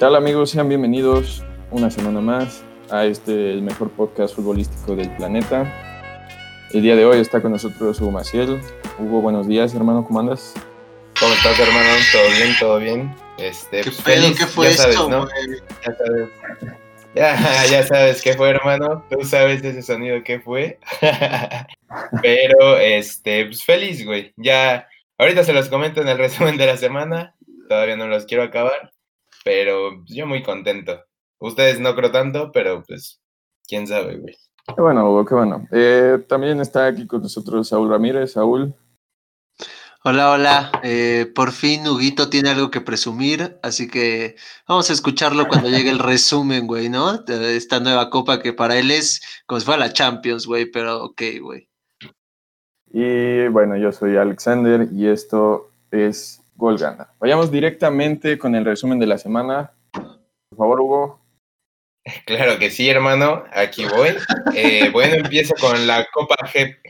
tal amigos? Sean bienvenidos una semana más a este el mejor podcast futbolístico del planeta. El día de hoy está con nosotros Hugo Maciel. Hugo, buenos días, hermano, ¿cómo andas? ¿Cómo estás, hermano? ¿Todo bien? ¿Todo bien? Este, ¿Qué, pues, ¿Qué fue ya esto, ¿no? Ya sabes. Ya, ya sabes qué fue, hermano. Tú sabes ese sonido que fue. Pero, este, pues feliz, güey. Ya, ahorita se los comento en el resumen de la semana. Todavía no los quiero acabar. Pero yo muy contento. Ustedes no creo tanto, pero pues, quién sabe, güey. Qué bueno, Hugo, qué bueno. Eh, también está aquí con nosotros Saúl Ramírez. Saúl. Hola, hola. Eh, por fin Huguito tiene algo que presumir, así que vamos a escucharlo cuando llegue el resumen, güey, ¿no? De esta nueva copa que para él es como si fuera la Champions, güey, pero ok, güey. Y bueno, yo soy Alexander y esto es Gol Gana. Vayamos directamente con el resumen de la semana. Por favor, Hugo. Claro que sí, hermano. Aquí voy. Eh, bueno, empiezo con la Copa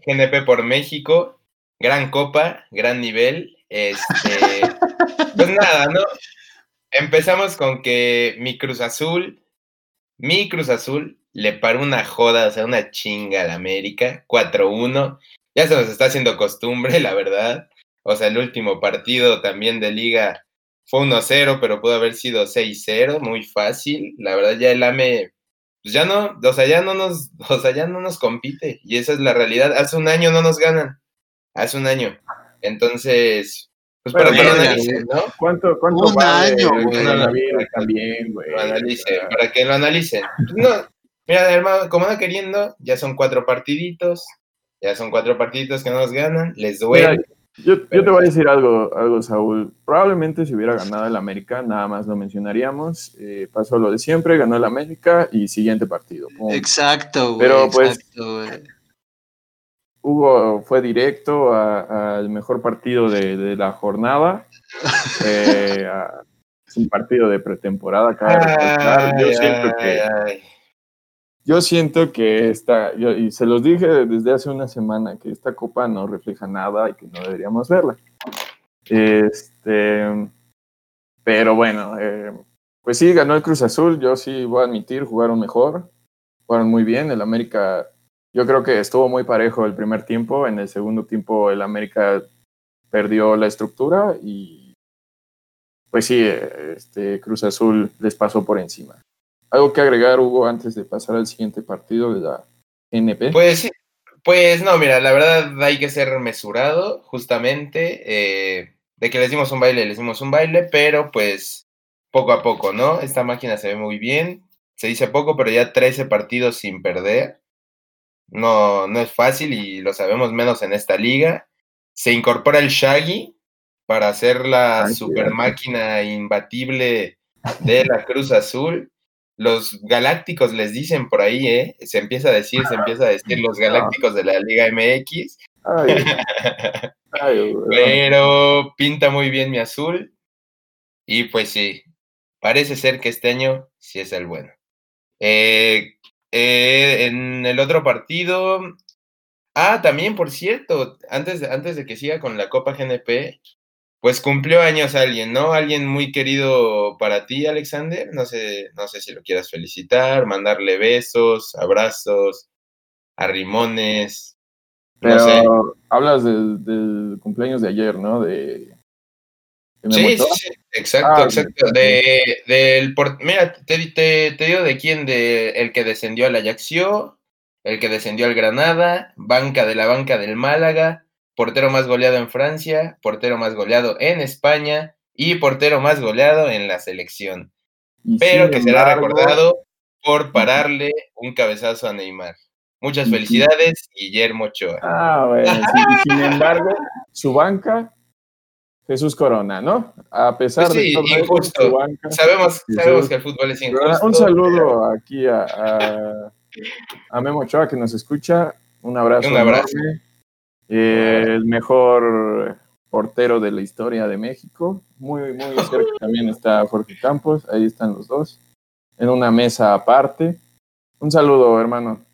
GNP por México gran copa, gran nivel. Este, pues nada, ¿no? Empezamos con que mi Cruz Azul, mi Cruz Azul le paró una joda, o sea, una chinga a la América, 4-1. Ya se nos está haciendo costumbre, la verdad. O sea, el último partido también de liga fue 1-0, pero pudo haber sido 6-0, muy fácil. La verdad ya el AME pues ya no, o sea, ya no nos, o sea, ya no nos compite y esa es la realidad. Hace un año no nos ganan hace un año. Entonces, pues para que lo analicen, ¿no? ¿Cuánto, cuánto un año, güey? también, güey. Analicen, para que lo analicen. No, mira, hermano, como no queriendo, ya son cuatro partiditos, ya son cuatro partiditos que no nos ganan, les duele. Yo, yo, te voy a decir algo, algo, Saúl. Probablemente si hubiera ganado el América, nada más lo mencionaríamos. Eh, pasó lo de siempre, ganó el América y siguiente partido. Exacto, güey. Pero pues, Hugo fue directo al mejor partido de, la jornada. Eh, es un partido de pretemporada, yo siento que. Yo siento que esta, y se los dije desde hace una semana, que esta copa no refleja nada y que no deberíamos verla. Este, pero bueno, eh, pues sí, ganó el Cruz Azul, yo sí voy a admitir, jugaron mejor, jugaron muy bien, el América yo creo que estuvo muy parejo el primer tiempo. En el segundo tiempo el América perdió la estructura y pues sí, este Cruz Azul les pasó por encima. ¿Algo que agregar, Hugo, antes de pasar al siguiente partido de la NP? Pues sí, pues no, mira, la verdad hay que ser mesurado, justamente. Eh, de que les dimos un baile, les dimos un baile, pero pues poco a poco, ¿no? Esta máquina se ve muy bien. Se dice poco, pero ya 13 partidos sin perder no, no es fácil y lo sabemos menos en esta liga. Se incorpora el Shaggy para hacer la super máquina imbatible de la Cruz Azul. Los galácticos les dicen por ahí, ¿eh? Se empieza a decir, se empieza a decir los galácticos de la Liga MX. Pero pinta muy bien mi azul. Y pues sí, parece ser que este año sí es el bueno. Eh, eh, en el otro partido. Ah, también, por cierto, antes, antes de que siga con la Copa GNP, pues cumplió años alguien, ¿no? Alguien muy querido para ti, Alexander. No sé, no sé si lo quieras felicitar, mandarle besos, abrazos, arrimones. Pero no sé. hablas del, del, cumpleaños de ayer, ¿no? De Sí, sí, sí, exacto, ah, exacto. De, del, mira, te, te, te, digo de quién, de el que descendió al Ajaxio, el que descendió al Granada, banca de la banca del Málaga, portero más goleado en Francia, portero más goleado en España y portero más goleado en la selección. Pero que será recordado por pararle un cabezazo a Neymar. Muchas felicidades, Guillermo Ochoa. Ah, bueno, sin embargo, su banca Jesús Corona, ¿no? A pesar pues de todo injusto. sabemos, sabemos que el fútbol es injusto. Un saludo aquí a, a, Memo Ochoa que nos escucha. Un abrazo. Un abrazo. El mejor portero de la historia de México. Muy, muy cerca también está Jorge Campos. Ahí están los dos. En una mesa aparte. Un saludo, hermano.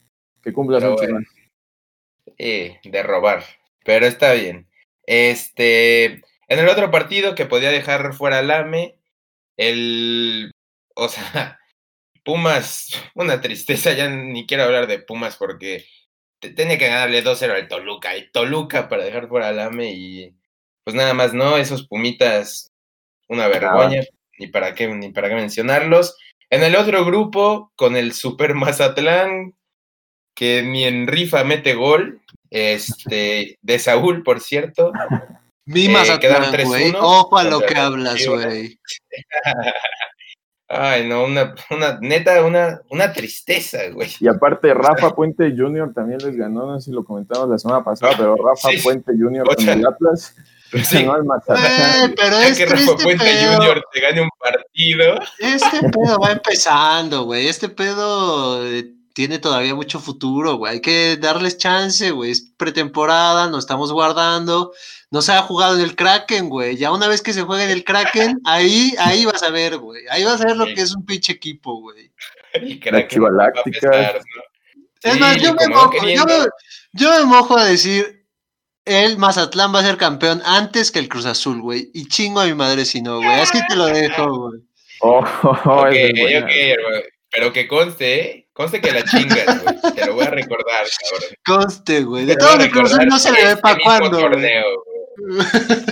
Que cumplas mucho más. Eh, de robar. Pero está bien. Este. En el otro partido que podía dejar fuera al AME, el, o sea, Pumas, una tristeza, ya ni quiero hablar de Pumas porque tenía que ganarle 2-0 al Toluca, y Toluca para dejar fuera al AME y pues nada más, ¿no? Esos Pumitas, una vergüenza, ni para qué, ni para qué mencionarlos. En el otro grupo, con el Super Mazatlán, que ni en rifa mete gol, este, de Saúl, por cierto. Mi Mazatlán, güey. Ojo a lo que hablas, güey. Ay, no, una, una neta, una, una tristeza, güey. Y aparte, Rafa Puente Jr. también les ganó, no sé si lo comentamos la semana pasada, pero Rafa Puente Jr. con el Atlas. Sí. No, eh, pero es que Rafa Puente Jr. te gane un partido. Este pedo va empezando, güey. Este pedo eh, tiene todavía mucho futuro, güey. Hay que darles chance, güey. Es pretemporada, nos estamos guardando no se ha jugado en el Kraken, güey. Ya una vez que se juegue en el Kraken, ahí, ahí vas a ver, güey. Ahí vas a ver lo que es un pinche equipo, güey. El Kraken Es más, yo me, mojo, yo, me, mojo a decir, el Mazatlán va a ser campeón antes que el Cruz Azul, güey. Y chingo a mi madre si no, güey. Así te lo dejo, güey. Oh, okay, okay, pero que conste, ¿eh? Conste que la chingas, güey. Te lo voy a recordar, cabrón. Conste, güey. De todo mi Cruz Azul no se le ve para cuándo.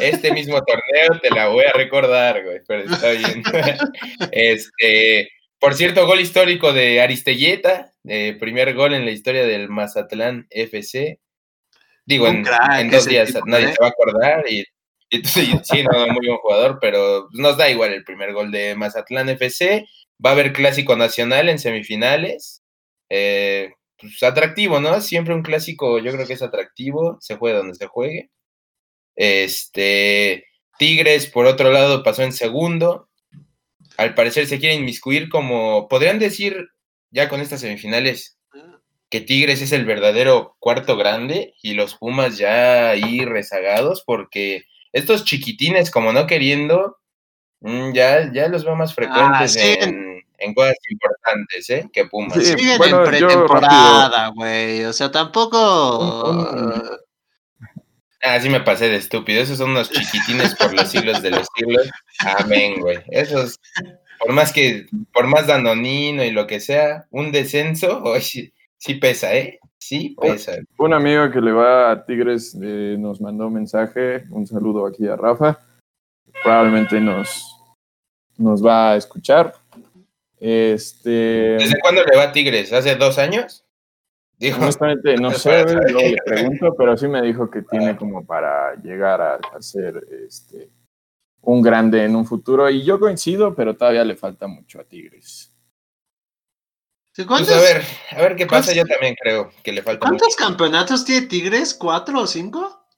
Este mismo torneo te la voy a recordar, güey, pero está bien. Este, por cierto, gol histórico de Aristelleta, primer gol en la historia del Mazatlán FC. Digo, en, dos días nadie ¿eh? se va a acordar y, sí, no, muy buen jugador, pero nos da igual el primer gol de Mazatlán FC. Va a haber clásico nacional en semifinales. Eh, pues atractivo, ¿no? Siempre un clásico, yo creo que es atractivo, se juegue donde se juegue. Este, Tigres, por otro lado, pasó en segundo. Al parecer se quiere inmiscuir como, podrían decir, ya con estas semifinales, que Tigres es el verdadero cuarto grande y los Pumas ya ahí rezagados, porque estos chiquitines, como no queriendo, mm, ya, ya los veo más ah, frecuentes en, cosas importantes, ¿eh? Que Pumas. siguen en pretemporada, güey. O sea, tampoco. Ah, sí me pasé de estúpido. Esos son unos chiquitines por los siglos de los siglos. Amén, güey. Esos, por más que, por más danonino y lo que sea, un descenso, sí, sí pesa, ¿eh? Sí pesa. Un amigo que le va a Tigres eh, nos mandó un mensaje. Un saludo aquí a Rafa. Probablemente nos, nos va a escuchar. Este... ¿Desde cuándo le va a Tigres? ¿Hace dos años? Honestamente, no sé, lo le pregunto, pero sí me dijo que tiene como para llegar a, ser este, un grande en un futuro. Y yo coincido, pero todavía le falta mucho a Tigres. Pues a ver, a ver qué pasa. Yo también creo que le falta. ¿Cuántos campeonatos tiene Tigres? ¿Cuatro o cinco?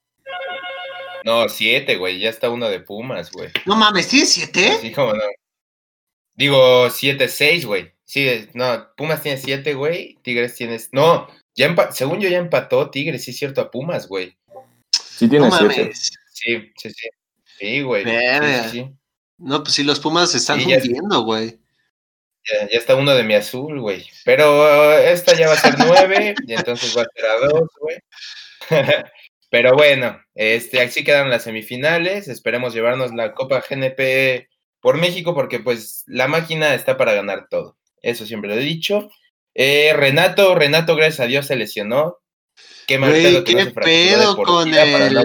No, siete, güey. Ya está uno de Pumas, güey. No mames, ¿tiene siete? Sí, como no. Digo, siete, seis, güey. Sí, no, Pumas tiene siete, güey. Tigres tiene. No, ya según yo ya empató Tigres, sí es cierto, a Pumas, güey. Sí tiene siete. Sí, sí, sí. Sí, güey. No, pues sí, los Pumas se están hundiendo, güey. Ya, ya, está uno de mi azul, güey. Pero esta ya va a ser nueve, y entonces va a ser a dos, güey. Pero bueno, este, así quedan las semifinales. Esperemos llevarnos la Copa GNP por México, porque pues la máquina está para ganar todo eso siempre lo he dicho. Eh, Renato, Renato, gracias a Dios, se lesionó. Qué mal pedo que ¿qué pedo con el...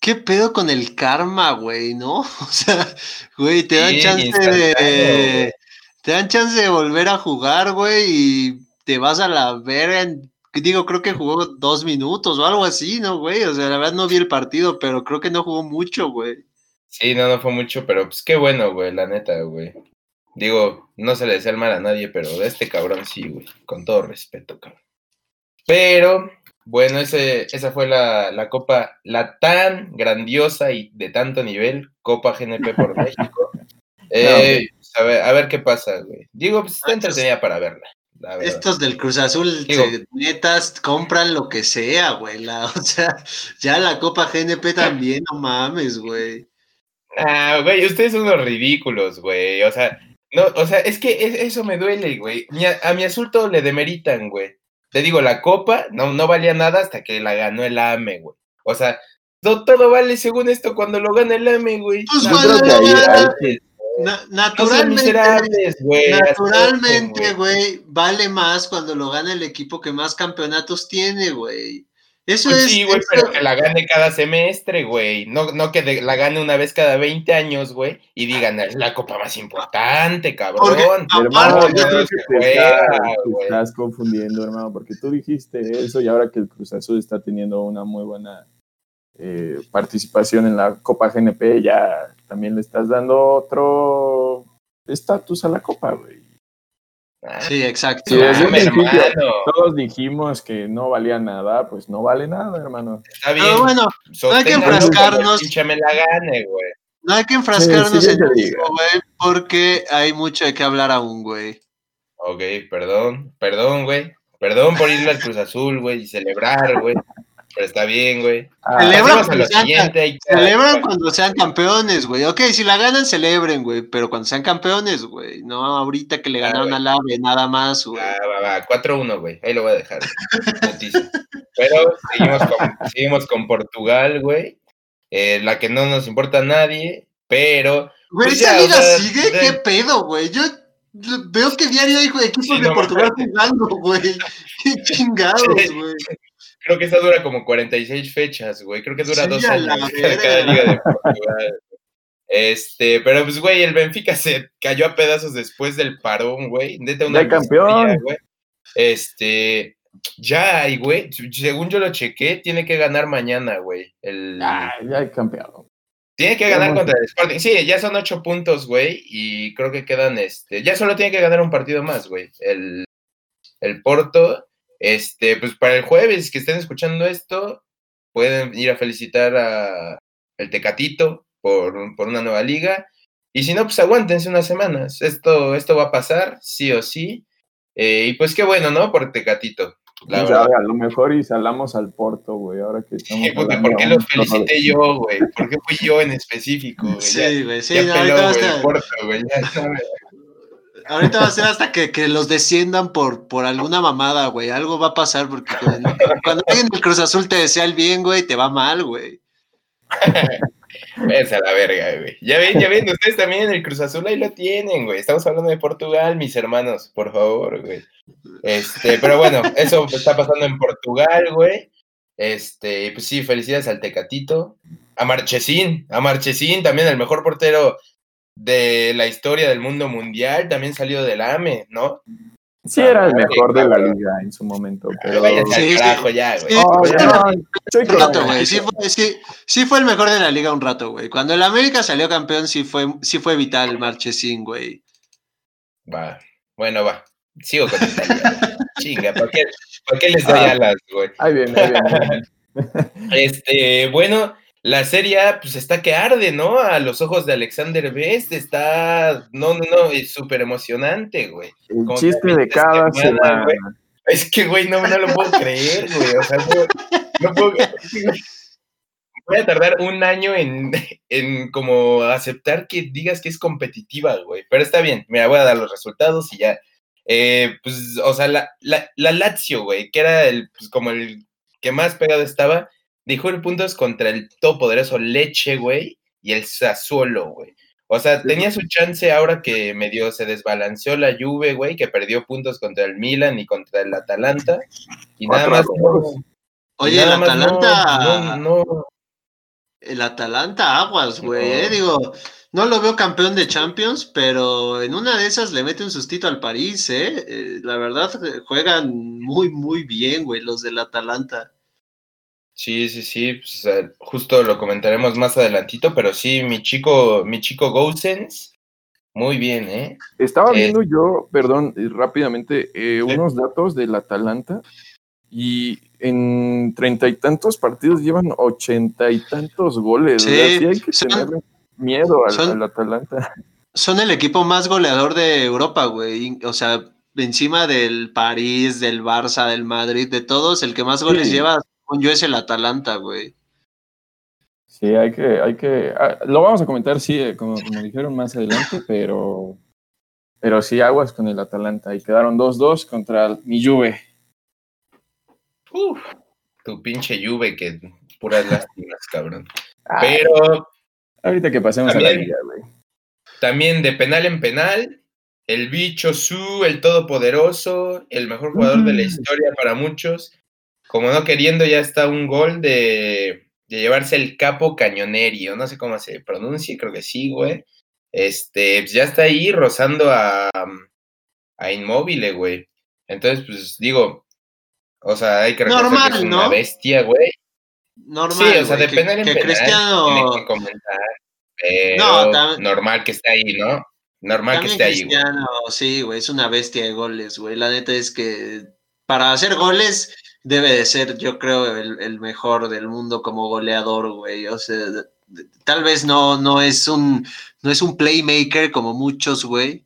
¿Qué pedo con el karma, güey, no? O sea, güey, te dan chance de. Te dan chance de volver a jugar, güey, y te vas a la verga. Digo, creo que jugó dos minutos o algo así, ¿no, güey? O sea, la verdad no vi el partido, pero creo que no jugó mucho, güey. Sí, no, no fue mucho, pero pues qué bueno, güey, la neta, güey. Digo, no se le desea el mal a nadie, pero de este cabrón sí, güey. Con todo respeto, cabrón. Pero, bueno, ese, esa fue la, la, Copa, la tan grandiosa y de tanto nivel, Copa GNP por México. Eh, a, ver, a, ver, qué pasa, güey. Digo, pues está entretenida para verla. Estos del Cruz Azul, netas, compran lo que sea, güey. o sea, ya la Copa GNP también, no mames, güey. Ah, güey, ustedes son unos ridículos, güey. O sea, no, o sea, es que eso me duele, güey. A, mi azul todo le demeritan, güey. Te digo, la copa no, no valía nada hasta que la ganó el AME, güey. O sea, todo vale según esto cuando lo gana el AME, güey. Pues no, naturalmente, naturalmente, güey, vale más cuando lo gana el equipo que más campeonatos tiene, güey. Eso pues es. Sí, güey, pero que la gane cada semestre, güey. No, no que la gane una vez cada 20 años, güey. Y digan, es la copa más importante, cabrón. hermano, yo creo que te, estás confundiendo, hermano, porque tú dijiste eso y ahora que el Cruz Azul está teniendo una muy buena eh, participación en la Copa GNP, ya también le estás dando otro estatus a la Copa, güey. Sí, exacto. todos dijimos que no valía nada, pues no vale nada, hermano. Está bien. Pero bueno, no hay que enfrascarnos. Me la gane, güey. No hay que enfrascarnos en eso, güey, porque hay mucho de qué hablar aún, güey. Ok, perdón, perdón, güey. Perdón por irle al Cruz Azul, güey, y celebrar, güey. Pero está bien, güey. Ah, celebran, cuando sean, celebran cuando sean campeones, güey. Ok, si la ganan, celebren, güey. Pero cuando sean campeones, güey. No ahorita que le ah, ganaron al AVE, nada más, güey. Ah, va, va. 4-1, güey. Ahí lo voy a dejar. Pero seguimos con, seguimos con Portugal, güey. Eh, la que no nos importa a nadie, pero. Güey, pues ¿esa liga sigue? ¿Qué pedo, güey? Yo veo que diario hay equipos de Portugal jugando, güey. Qué chingados, güey. Creo que esa dura como 46 fechas, güey. Creo que dura dos años cada, liga de Portugal. Este, pero pues, güey, el Benfica se cayó a pedazos después del parón, güey. Neta, una campeón. Güey. Este, ya hay, güey. Según yo lo chequé, tiene que ganar mañana, güey. El... Ah, ya hay campeón. Tiene que ganar contra el Sporting. Sí, ya son ocho puntos, güey. Y creo que quedan, este, ya solo tiene que ganar un partido más, güey. El, el Porto. Este, pues para el jueves que estén escuchando esto, pueden ir a felicitar a el Tecatito por, por una nueva liga. Y si no, pues aguántense unas semanas. Esto, esto va a pasar, sí o sí. Eh, y pues qué bueno, ¿no? Por Tecatito. La a lo mejor y salamos al Porto, güey, ahora que estamos. ¿Por qué los felicité yo, güey? ¿Por qué fui yo en específico, Sí, güey, sí, no, ahorita Porto, güey. Ahorita va a ser hasta que, que, los desciendan por, por alguna mamada, güey. Algo va a pasar porque cuando alguien del Cruz Azul te desea el bien, güey, te va mal, güey. Véanse a la verga, güey. Ya ven, ya ven, ustedes también el Cruz Azul ahí lo tienen, güey. Estamos hablando de Portugal, mis hermanos, por favor, güey. Este, pero bueno, eso está pasando en Portugal, güey. Este, pues sí, felicidades al Tecatito. A Marchesín, a Marchesín, también el mejor portero de la historia del mundo mundial, también salió del AME, ¿no? Sí, era el mejor de la liga en su momento. Pero... Sí, ya, güey. Sí, fue, el mejor de la liga un rato, güey. Cuando el América salió campeón, sí fue, sí fue vital Marchesín, güey. Va, bueno, va. Sigo con esta Chinga, ¿por qué, ¿por qué les doy ah, alas, güey? Ahí viene, ahí viene. este, bueno, la serie pues está que arde, ¿no? A los ojos de Alexander Best está, no, no, no, es súper emocionante, güey. El chiste de cada semana. Es que, güey, no, no lo puedo creer, güey. O sea, no, puedo. Voy a tardar un año en, en como aceptar que digas que es competitiva, güey. Pero está bien, mira, voy a dar los resultados y ya. Eh, pues, o sea, la, la, la Lazio, güey, que era el, pues, como el que más pegado estaba, dijo el puntos contra el todopoderoso Leche, güey, y el Sassuolo, güey. O sea, tenía su chance ahora que medio se desbalanceó la Juve, güey, que perdió puntos contra el Milan y contra el Atalanta. Y nada más. Oye, el Atalanta. No, El Atalanta, aguas, güey. Eh, digo, no lo veo campeón de Champions, pero en una de esas le mete un sustito al París, ¿eh? eh la verdad, juegan muy, muy bien, güey, los del Atalanta. Sí, sí, sí, pues, justo lo comentaremos más adelantito, pero sí, mi chico, mi chico Gosens, muy bien, ¿eh? Estaba viendo yo, perdón, eh, rápidamente, eh, unos datos del Atalanta y en treinta y tantos partidos llevan ochenta y tantos goles. Sí, hay que tener miedo al, Atalanta. Son el equipo más goleador de Europa, güey. O sea, encima del París, del Barça, del Madrid, de todos, el que más goles lleva yo es el Atalanta, güey. Sí, hay que, hay que, ah, lo vamos a comentar, sí, eh, como, dijeron más adelante, pero, pero sí, aguas con el Atalanta. Y quedaron 2-2 contra mi Juve. Uf, tu pinche Juve, que puras lástimas, cabrón. pero... Ahorita que pasemos a la liga, güey. también de penal en penal, el bicho Su, el todopoderoso, el mejor jugador de la historia para muchos. Como no queriendo, ya está un gol de, de llevarse el capo cañonerio, no sé cómo se pronuncia, creo que sí, güey. Este, pues ya está ahí rozando a, a Inmóvil, güey. Entonces, pues digo, o sea, hay que reconocer que es una bestia, güey. Normal. Sí, o sea, de penal en que penal, Cristiano- tiene que comentar. Pero No, tam- normal que esté ahí, ¿no? Normal que esté ahí, güey. Cristiano, sí, güey, es una bestia de goles, güey. La neta es que para hacer goles debe de ser, yo creo, el, el mejor del mundo como goleador, güey. O sea, de- de- tal vez no, no es un, no es un playmaker como muchos, güey.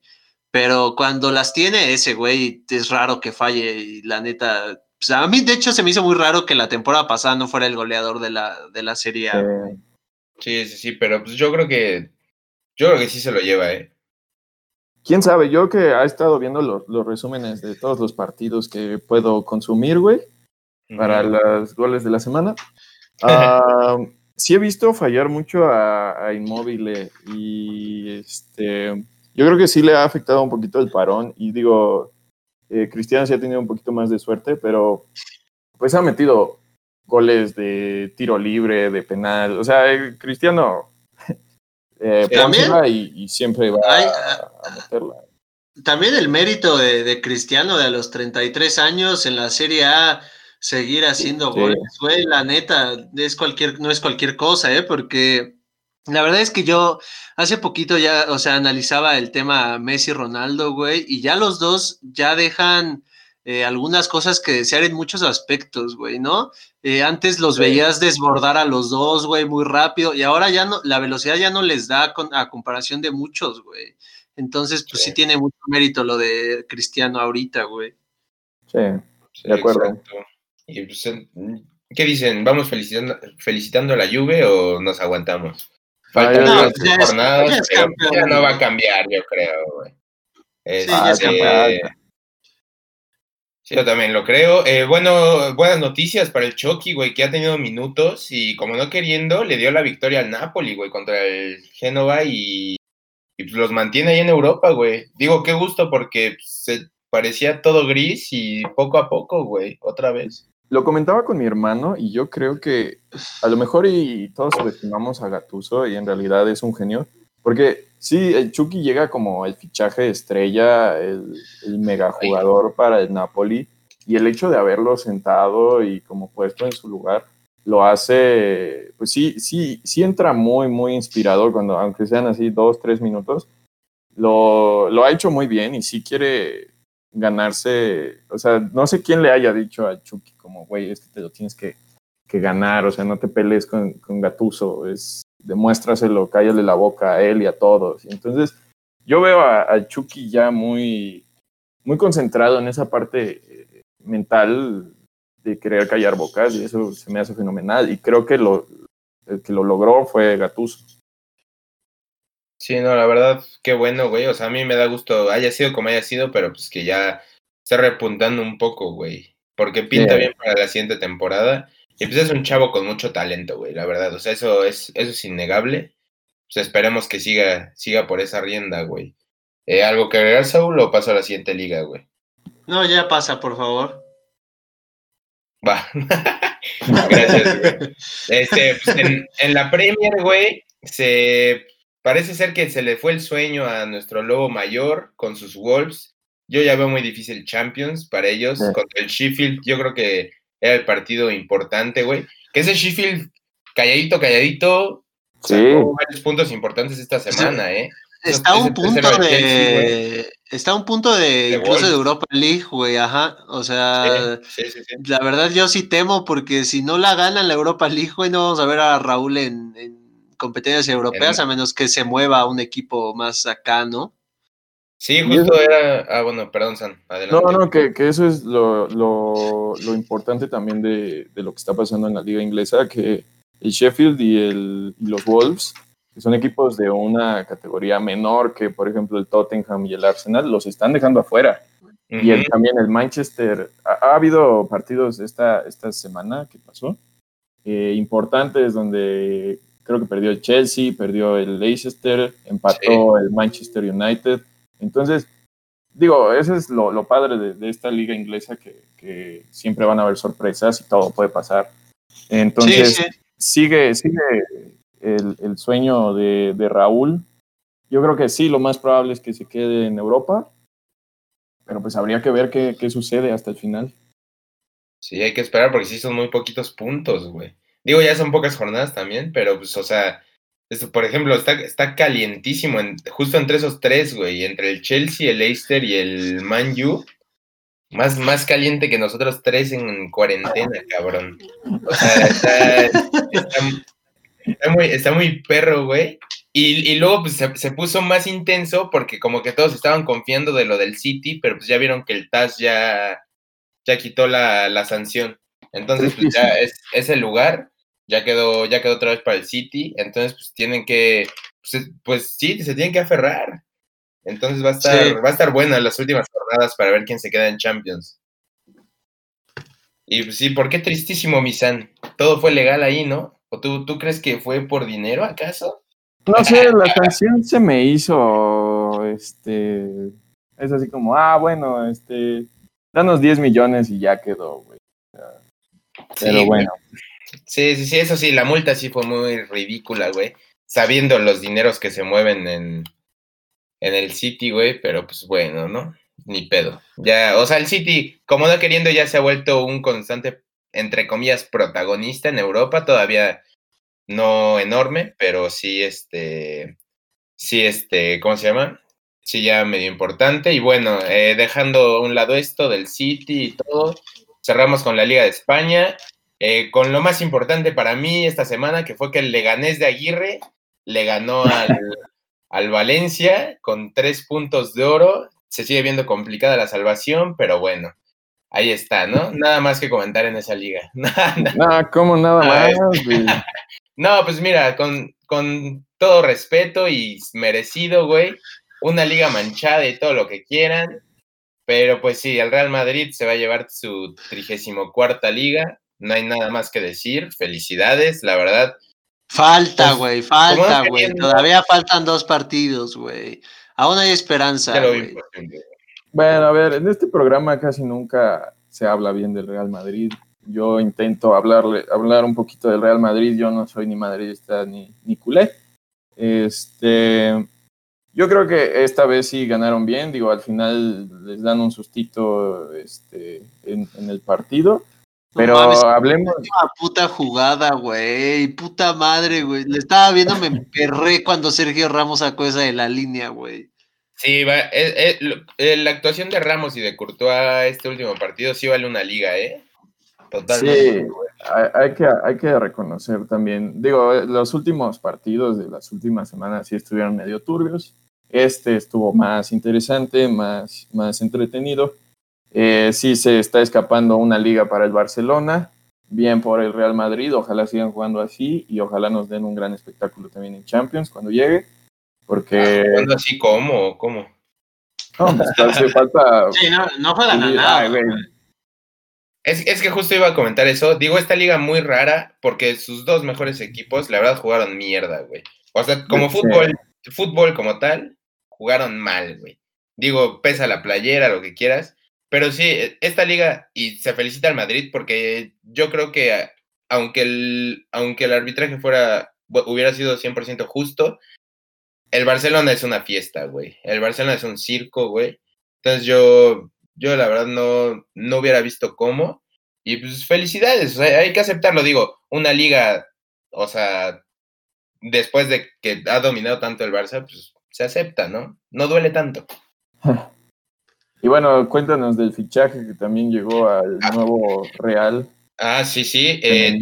Pero cuando las tiene ese, güey, es raro que falle. Y la neta, sea, a mí de hecho se me hizo muy raro que la temporada pasada no fuera el goleador de la, de la serie. Sí, sí, sí, pero pues yo creo que yo creo que sí se lo lleva, ¿eh? Quién sabe, yo que ha estado viendo los, los resúmenes de todos los partidos que puedo consumir, güey, para los goles de la semana. Ah, sí he visto fallar mucho a, a Inmóvil y este, yo creo que sí le ha afectado un poquito el parón y digo, eh, Cristiano sí ha tenido un poquito más de suerte, pero pues ha metido goles de tiro libre, de penal, o sea, el Cristiano eh, y, y siempre va Ay, a, a meterla. También el mérito de, de Cristiano de a los 33 años en la Serie A seguir haciendo Sí. goles, güey, la neta, es cualquier, no es cualquier cosa, ¿eh? Porque la verdad es que yo hace poquito ya, o sea, analizaba el tema Messi-Ronaldo, güey, y ya los dos ya dejan eh, algunas cosas que desear en muchos aspectos, güey, ¿no? Eh, antes los Sí. veías desbordar a los dos, güey, muy rápido, y ahora ya no, la velocidad ya no les da con- a comparación de muchos, güey. Entonces, pues sí. Sí. tiene mucho mérito lo de Cristiano ahorita, güey. Sí. Sí, De acuerdo. exacto. Y pues, ¿qué dicen? ¿Vamos felicitando, felicitando a la Juve o nos aguantamos? Faltan no, unas ya es- jornadas, ya es pero campeón, ya no va a cambiar, yo creo, güey. ya es Este, campeón. Sí, yo también lo creo. Eh, bueno, buenas noticias para el Chucky, güey, que ha tenido minutos y como no queriendo, le dio la victoria al Napoli, güey, contra el Génova y, y, pues, los mantiene ahí en Europa, güey. Digo, qué gusto porque pues, se parecía todo gris y poco a poco, güey, otra vez. Lo comentaba con mi hermano y yo creo que a lo mejor y todos subestimamos a Gatuso y en realidad es un genio. Porque sí, el Chucky llega como el fichaje estrella, el, el mega jugador para el Napoli y el hecho de haberlo sentado y como puesto en su lugar lo hace, pues sí, sí, sí entra muy, muy inspirador cuando, aunque sean así dos, tres minutos, lo, lo ha hecho muy bien y sí quiere ganarse, o sea, no sé quién le haya dicho a Chucky como, güey, es que te lo tienes que, que ganar, o sea, no te pelees con, con Gatuso, es, demuéstraselo, cállale la boca a él y a todos. Entonces, yo veo a, a Chucky ya muy, muy concentrado en esa parte eh, mental de querer callar bocas y eso se me hace fenomenal y creo que lo, el que lo logró fue Gatuso. Sí, no, la verdad, qué bueno, güey. O sea, a mí me da gusto, haya sido como haya sido, pero pues que ya está repuntando un poco, güey. Porque pinta Sí. bien para la siguiente temporada. Y pues es un chavo con mucho talento, güey, la verdad. O sea, eso es, eso es innegable. Pues esperemos que siga, siga por esa rienda, güey. Eh, ¿Algo que agregar, Saúl, o paso a la siguiente liga, güey? No, ya pasa, por favor. Va. Gracias, güey. Este, pues en, en la Premier, güey, se parece ser que se le fue el sueño a nuestro lobo mayor con sus Wolves. Yo ya veo muy difícil Champions para ellos. Sí. Contra el Sheffield, yo creo que era el partido importante, güey. Que ese Sheffield, calladito, calladito, Sí, sacó varios puntos importantes esta semana, ¿eh? Está a un punto de. Está a un punto de, De incluso de. Europa League, güey, ajá. O sea, Sí, sí, sí, sí. la verdad yo sí temo porque si no la ganan la Europa League, güey, no vamos a ver a Raúl en, en competencias europeas, a menos que se mueva a un equipo más acá, ¿no? Sí, justo eso- era. Ah, bueno, perdón, San. Adelante. No, no, que, que eso es lo, lo, lo importante también de, de lo que está pasando en la liga inglesa, que el Sheffield y, el, y los Wolves, que son equipos de una categoría menor que, por ejemplo, el Tottenham y el Arsenal, los están dejando afuera. Y el- también el Manchester, ha, ha habido partidos esta, esta semana que pasó, eh, importantes donde creo que perdió el Chelsea, perdió el Leicester, empató el Manchester United. Entonces, digo, eso es lo, padre de, esta liga inglesa, que, siempre van a haber sorpresas y todo puede pasar. Entonces, sigue, sigue el, sueño de, Raúl. Yo creo que sí, lo más probable es que se quede en Europa, pero pues habría que ver qué, qué sucede hasta el final. Sí, hay que esperar porque sí son muy poquitos puntos, güey. Digo, ya son pocas jornadas también, pero pues, o sea, por ejemplo, está, está calientísimo, justo entre esos tres, güey, entre el Chelsea, el Leicester y el Man U. Más, más caliente que nosotros tres en cuarentena, cabrón. O sea, está, está, muy, está muy perro, güey. Y, y, luego pues, se, se, puso más intenso porque como que todos estaban confiando de lo del City, pero pues ya vieron que el TAS ya, ya quitó la, la sanción. Entonces, pues ya es, es el lugar ya quedó, ya quedó otra vez para el City, entonces pues tienen que, pues, pues sí, se tienen que aferrar. Entonces va a estar, va a estar buena las últimas jornadas para ver quién se queda en Champions. Y pues, sí, ¿por qué tristísimo, Misan? Todo fue legal ahí, ¿no? ¿O tú, tú crees que fue por dinero acaso? No sé, la canción se me hizo, este, es así como, ah, bueno, este, danos 10 millones y ya quedó, güey. Pero bueno. Sí, sí, sí, eso sí, la multa sí fue muy ridícula, güey. Sabiendo los dineros que se mueven en, en el City, güey, pero pues bueno, ¿no? Ni pedo. Ya, o sea, el City, como no queriendo, ya se ha vuelto un constante, entre comillas, protagonista en Europa, todavía no enorme, pero sí, este, sí, este, ¿cómo se llama? Sí, ya medio importante. Y bueno, eh, dejando a un lado esto del City y todo, cerramos con la Liga de España. Eh, con lo más importante para mí esta semana, que fue que el Leganés de Aguirre le ganó al, Valencia con tres puntos de oro. Se sigue viendo complicada la salvación, pero bueno, ahí está, ¿no? Nada más que comentar en esa liga. no, ¿cómo nada más? no, pues mira, con, con todo respeto y merecido, güey, una liga manchada y todo lo que quieran, pero pues sí, el Real Madrid se va a llevar su trigésimo cuarta liga no hay nada más que decir. Felicidades, la verdad. Falta, pues, güey, falta, güey. Todavía faltan dos partidos, güey. Aún hay esperanza. Bueno, a ver, en este programa casi nunca se habla bien del Real Madrid. Yo intento hablarle, hablar un poquito del Real Madrid. Yo no soy ni madridista ni, ni culé. Este, yo creo que esta vez sí ganaron bien. Digo, al final les dan un sustito este, en, en el partido. Pero hablemos. Una puta jugada, güey. Puta madre, güey. Le estaba viendo, me perré cuando Sergio Ramos sacó esa de la línea, güey. Sí, va, eh, eh, la actuación de Ramos y de Courtois este último partido sí vale una liga, ¿eh? Totalmente. Sí, hay, que, hay que reconocer también. Digo, los últimos partidos de las últimas semanas sí estuvieron medio turbios. Este estuvo más interesante, más, más entretenido. Eh, sí se está escapando una liga para el Barcelona, bien por el Real Madrid, ojalá sigan jugando así y ojalá nos den un gran espectáculo también en Champions cuando llegue, porque... Ah, ¿Jugando así cómo? ¿Cómo? No, pues hace falta... Sí, no, no juegan nada. Es, es, que justo iba a comentar eso. Digo, esta liga muy rara porque sus dos mejores equipos, la verdad, jugaron mierda, güey. O sea, como fútbol, fútbol como tal, jugaron mal, güey. Digo, pesa la playera, lo que quieras, pero sí, e, esta liga, y se felicita al Madrid porque yo creo que aunque el, aunque el arbitraje fuera, hubiera sido 100% justo, el Barcelona es una fiesta, güey. El Barcelona es un circo, güey. Entonces yo, yo la verdad no, no hubiera visto cómo. Y pues felicidades, hay que aceptarlo, digo, una liga, o sea, después de que ha dominado tanto el Barça, pues se acepta, ¿no? No duele tanto. Y bueno, cuéntanos del fichaje que también llegó al ah. nuevo Real. Ah, sí, sí. Eh,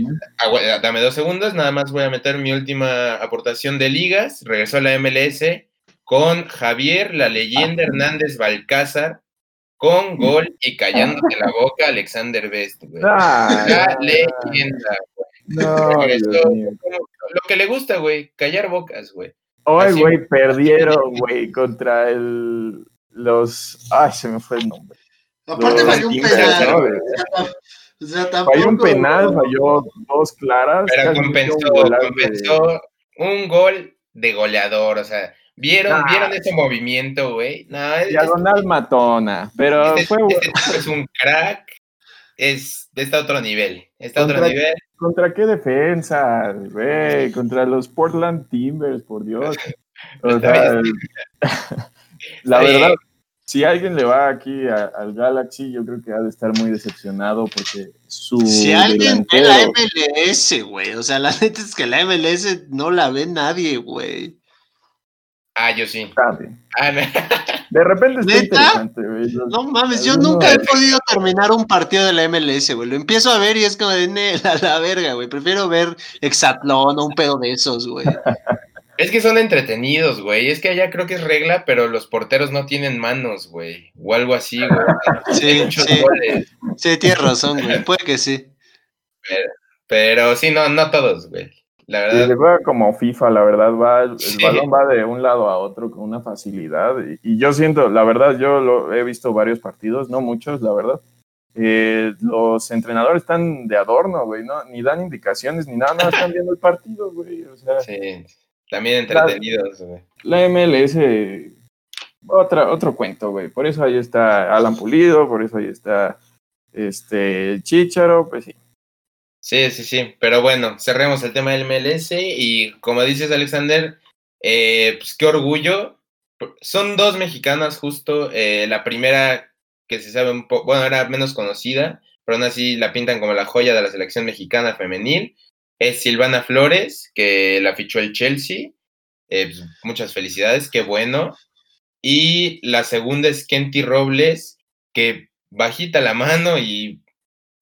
dame dos segundos, nada más voy a meter mi última aportación de ligas. Regresó a la MLS con Javier, la leyenda ah. Hernández Balcázar, con gol y callándote la boca Alexander Best, güey. Ah, la leyenda, No, lo que le gusta, güey, callar bocas, güey. Hoy, güey, perdieron, güey, contra el los. Ay, se me fue el nombre. Aparte falló un penal. O sea, tampoco, falló un penal, falló dos claras. Pero compensó, compensó, un gol de goleador, o sea, ¿vieron, Ah. ¿vieron ese movimiento, güey? Es- Diagonal matona, pero este, fue este es un crack, es, está a otro nivel, está a otro Contra- nivel. ¿Contra qué defensa, güey? Contra los Portland Timbers, por Dios. O sea, la verdad, si alguien le va aquí a- al Galaxy, yo creo que ha de estar muy decepcionado porque su Si alguien ve la MLS, güey, o sea, la neta es que la MLS no la ve nadie, güey. Ah, yo sí. Ah, no. De repente está ¿Neta? interesante, güey. No mames, yo nunca he podido terminar un partido de la MLS, güey. Lo empiezo a ver y es como de "Ne, a la verga, güey. Prefiero ver Exatlón o un pedo de esos, güey. Es que son entretenidos, güey. Es que allá creo que es regla, pero los porteros no tienen manos, güey. O algo así, güey. Sí, sí. goles. Sí, tienes razón, güey. Puede que sí. Pero sí, no, no todos, güey. La verdad. se juega como FIFA, la verdad, va, el Sí. balón va de un lado a otro con una facilidad. Y, y yo siento, la verdad, yo lo he visto varios partidos, no muchos, la verdad. Eh, los entrenadores están de adorno, güey, ¿no? Ni dan indicaciones ni nada, no están viendo el partido, güey. O sea, Sí. También entretenidos, güey. la MLS, otra, otro cuento, güey. Por eso ahí está Alan Pulido, por eso ahí está este Chicharo, pues sí. Sí, sí, sí. Pero bueno, cerremos el tema del MLS y como dices, Alexander, eh, pues qué orgullo. Son dos mexicanas justo. eh, la primera que se sabe un poco, bueno, era menos conocida, pero aún así la pintan como la joya de la selección mexicana femenil. Es Silvana Flores, que la fichó el Chelsea. Eh, pues, muchas felicidades, qué bueno. Y la segunda es Kenty Robles, que bajita la mano y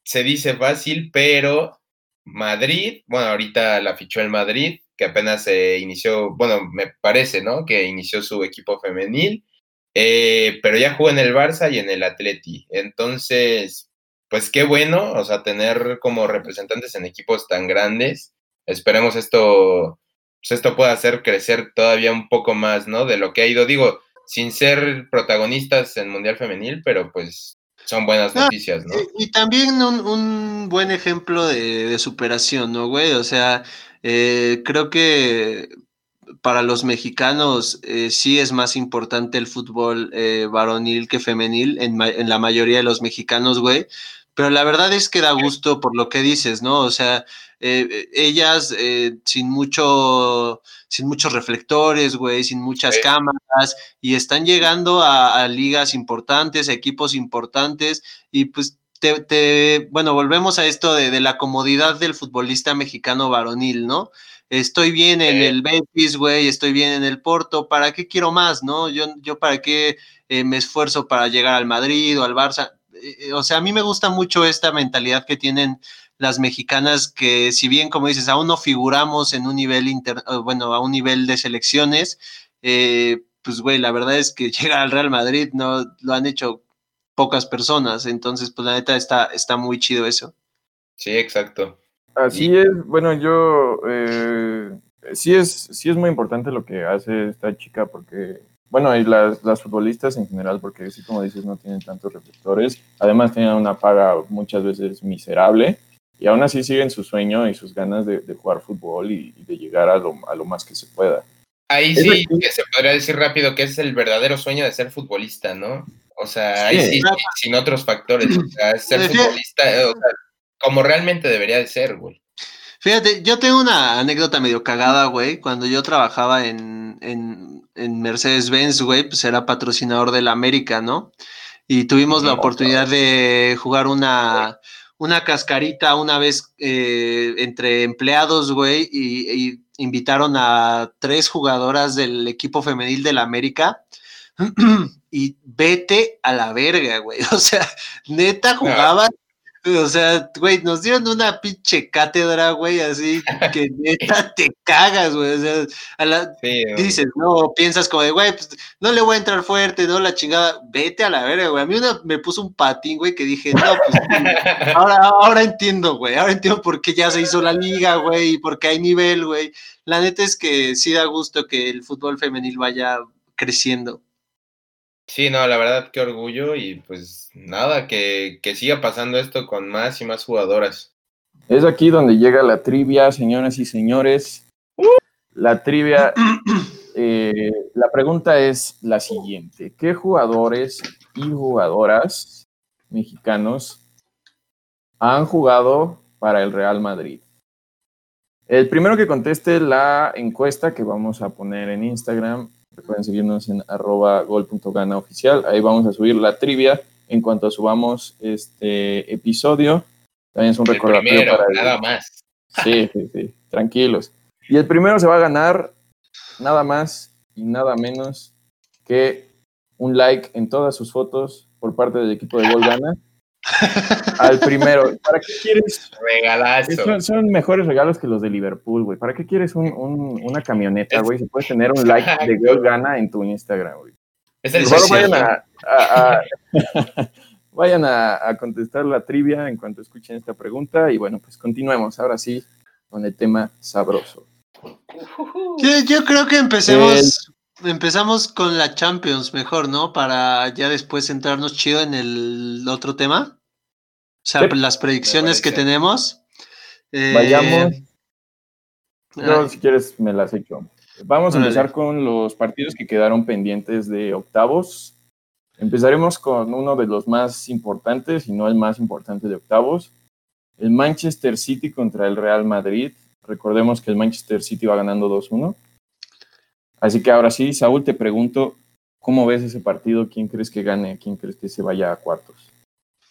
se dice fácil, pero Madrid, bueno, ahorita la fichó el Madrid, que apenas se inició, bueno, me parece, ¿no? Que inició su equipo femenil, eh, pero ya jugó en el Barça y en el Atleti. Entonces, pues qué bueno, o sea, tener como representantes en equipos tan grandes. Esperemos esto, pues esto pueda hacer crecer todavía un poco más, ¿no? De lo que ha ido, digo, sin ser protagonistas en Mundial Femenil, pero pues son buenas No, noticias, ¿no? Y, y también un, un buen ejemplo de, de superación, ¿no, güey? O sea, eh, creo que para los mexicanos eh, sí es más importante el fútbol eh, varonil que femenil en, en la mayoría de los mexicanos, güey. Pero la verdad es que da gusto por lo que dices, ¿no? O sea, eh, ellas eh, sin mucho, sin muchos reflectores, güey, sin muchas Sí. cámaras, y están llegando a, a ligas importantes, a equipos importantes, y pues te, te- bueno, volvemos a esto de, de la comodidad del futbolista mexicano varonil, ¿no? Estoy bien en el Betis, güey, estoy bien en el Porto, ¿para qué quiero más, no? Yo, yo para qué eh, me esfuerzo para llegar al Madrid o al Barça. Eh, o sea, a mí me gusta mucho esta mentalidad que tienen las mexicanas que si bien como dices aún no figuramos en un nivel inter, eh, bueno a un nivel de selecciones eh, pues güey la verdad es que llegar al Real Madrid no lo han hecho pocas personas entonces pues la neta está está muy chido eso Sí, exacto. Así es, bueno, yo eh, sí es, sí es muy importante lo que hace esta chica porque, bueno, y las, las futbolistas en general, porque sí como dices, no tienen tantos reflectores, además tienen una paga muchas veces miserable y aún así siguen su sueño y sus ganas de, de jugar fútbol y, y de llegar a lo, a lo más que se pueda. Ahí Es sí que se podría decir rápido que es el verdadero sueño de ser futbolista, ¿no? O sea, ahí Sí. sin otros factores. O sea, ser futbolista, o sea, como realmente debería de ser, güey. Fíjate, yo tengo una anécdota medio cagada, güey. Cuando yo trabajaba en, en, en Mercedes-Benz, güey, pues era patrocinador de la América, ¿no? Y tuvimos la oportunidad de jugar una, una cascarita una vez eh, entre empleados, güey, y, y invitaron a tres jugadoras del equipo femenil de la América. y vete a la verga, güey. O sea, neta jugaban o sea, güey, nos dieron una pinche cátedra, güey, así que neta te cagas, güey. O sea, a la, Sí, dices, no, piensas como de, güey, pues no le voy a entrar fuerte, no, la chingada, vete a la verga, güey. A mí una me puso un patín, güey, que dije, no, pues ahora, ahora entiendo, güey, ahora entiendo por qué ya se hizo la liga, güey, y por qué hay nivel, güey. La neta es que sí da gusto que el fútbol femenil vaya creciendo. Sí, no, la verdad, qué orgullo y pues nada, que, que siga pasando esto con más y más jugadoras. Es aquí donde llega la trivia, señoras y señores. La trivia, eh, la pregunta es la siguiente. ¿Qué jugadores y jugadoras mexicanos han jugado para el Real Madrid? El primero que conteste la encuesta que vamos a poner en Instagram, recuerden seguirnos en arroba gol.gana oficial, ahí vamos a subir la trivia en cuanto subamos este episodio. También es un El recordatorio primero, para el- nada más. Sí, sí, sí, tranquilos. Y el primero se va a ganar nada más y nada menos que un like en todas sus fotos por parte del equipo de Gol Gana. Al primero. ¿Para qué quieres? Regalazo. Son, son mejores regalos que los de Liverpool, güey. ¿Para qué quieres un- un- una camioneta, güey? Si puedes tener un like de Gol Gana en tu Instagram, güey. Es el Por favor, vayan social. a, a- a- vayan a, a contestar la trivia en cuanto escuchen esta pregunta. Y bueno, pues continuemos ahora sí con el tema sabroso. Yo, yo creo que empecemos, empezamos con la Champions mejor, ¿no? Para ya después centrarnos chido en el otro tema. O sea, Sí. las predicciones que tenemos. Eh, Vayamos. Ah, si quieres, me las echo. Vamos a empezar con los partidos que quedaron pendientes de octavos. Empezaremos con uno de los más importantes, y no el más importante de octavos. El Manchester City contra el Real Madrid. Recordemos que el Manchester City va ganando 2-1. Así que ahora sí, Saúl, te pregunto, ¿cómo ves ese partido? ¿Quién crees que gane? ¿Quién crees que se vaya a cuartos?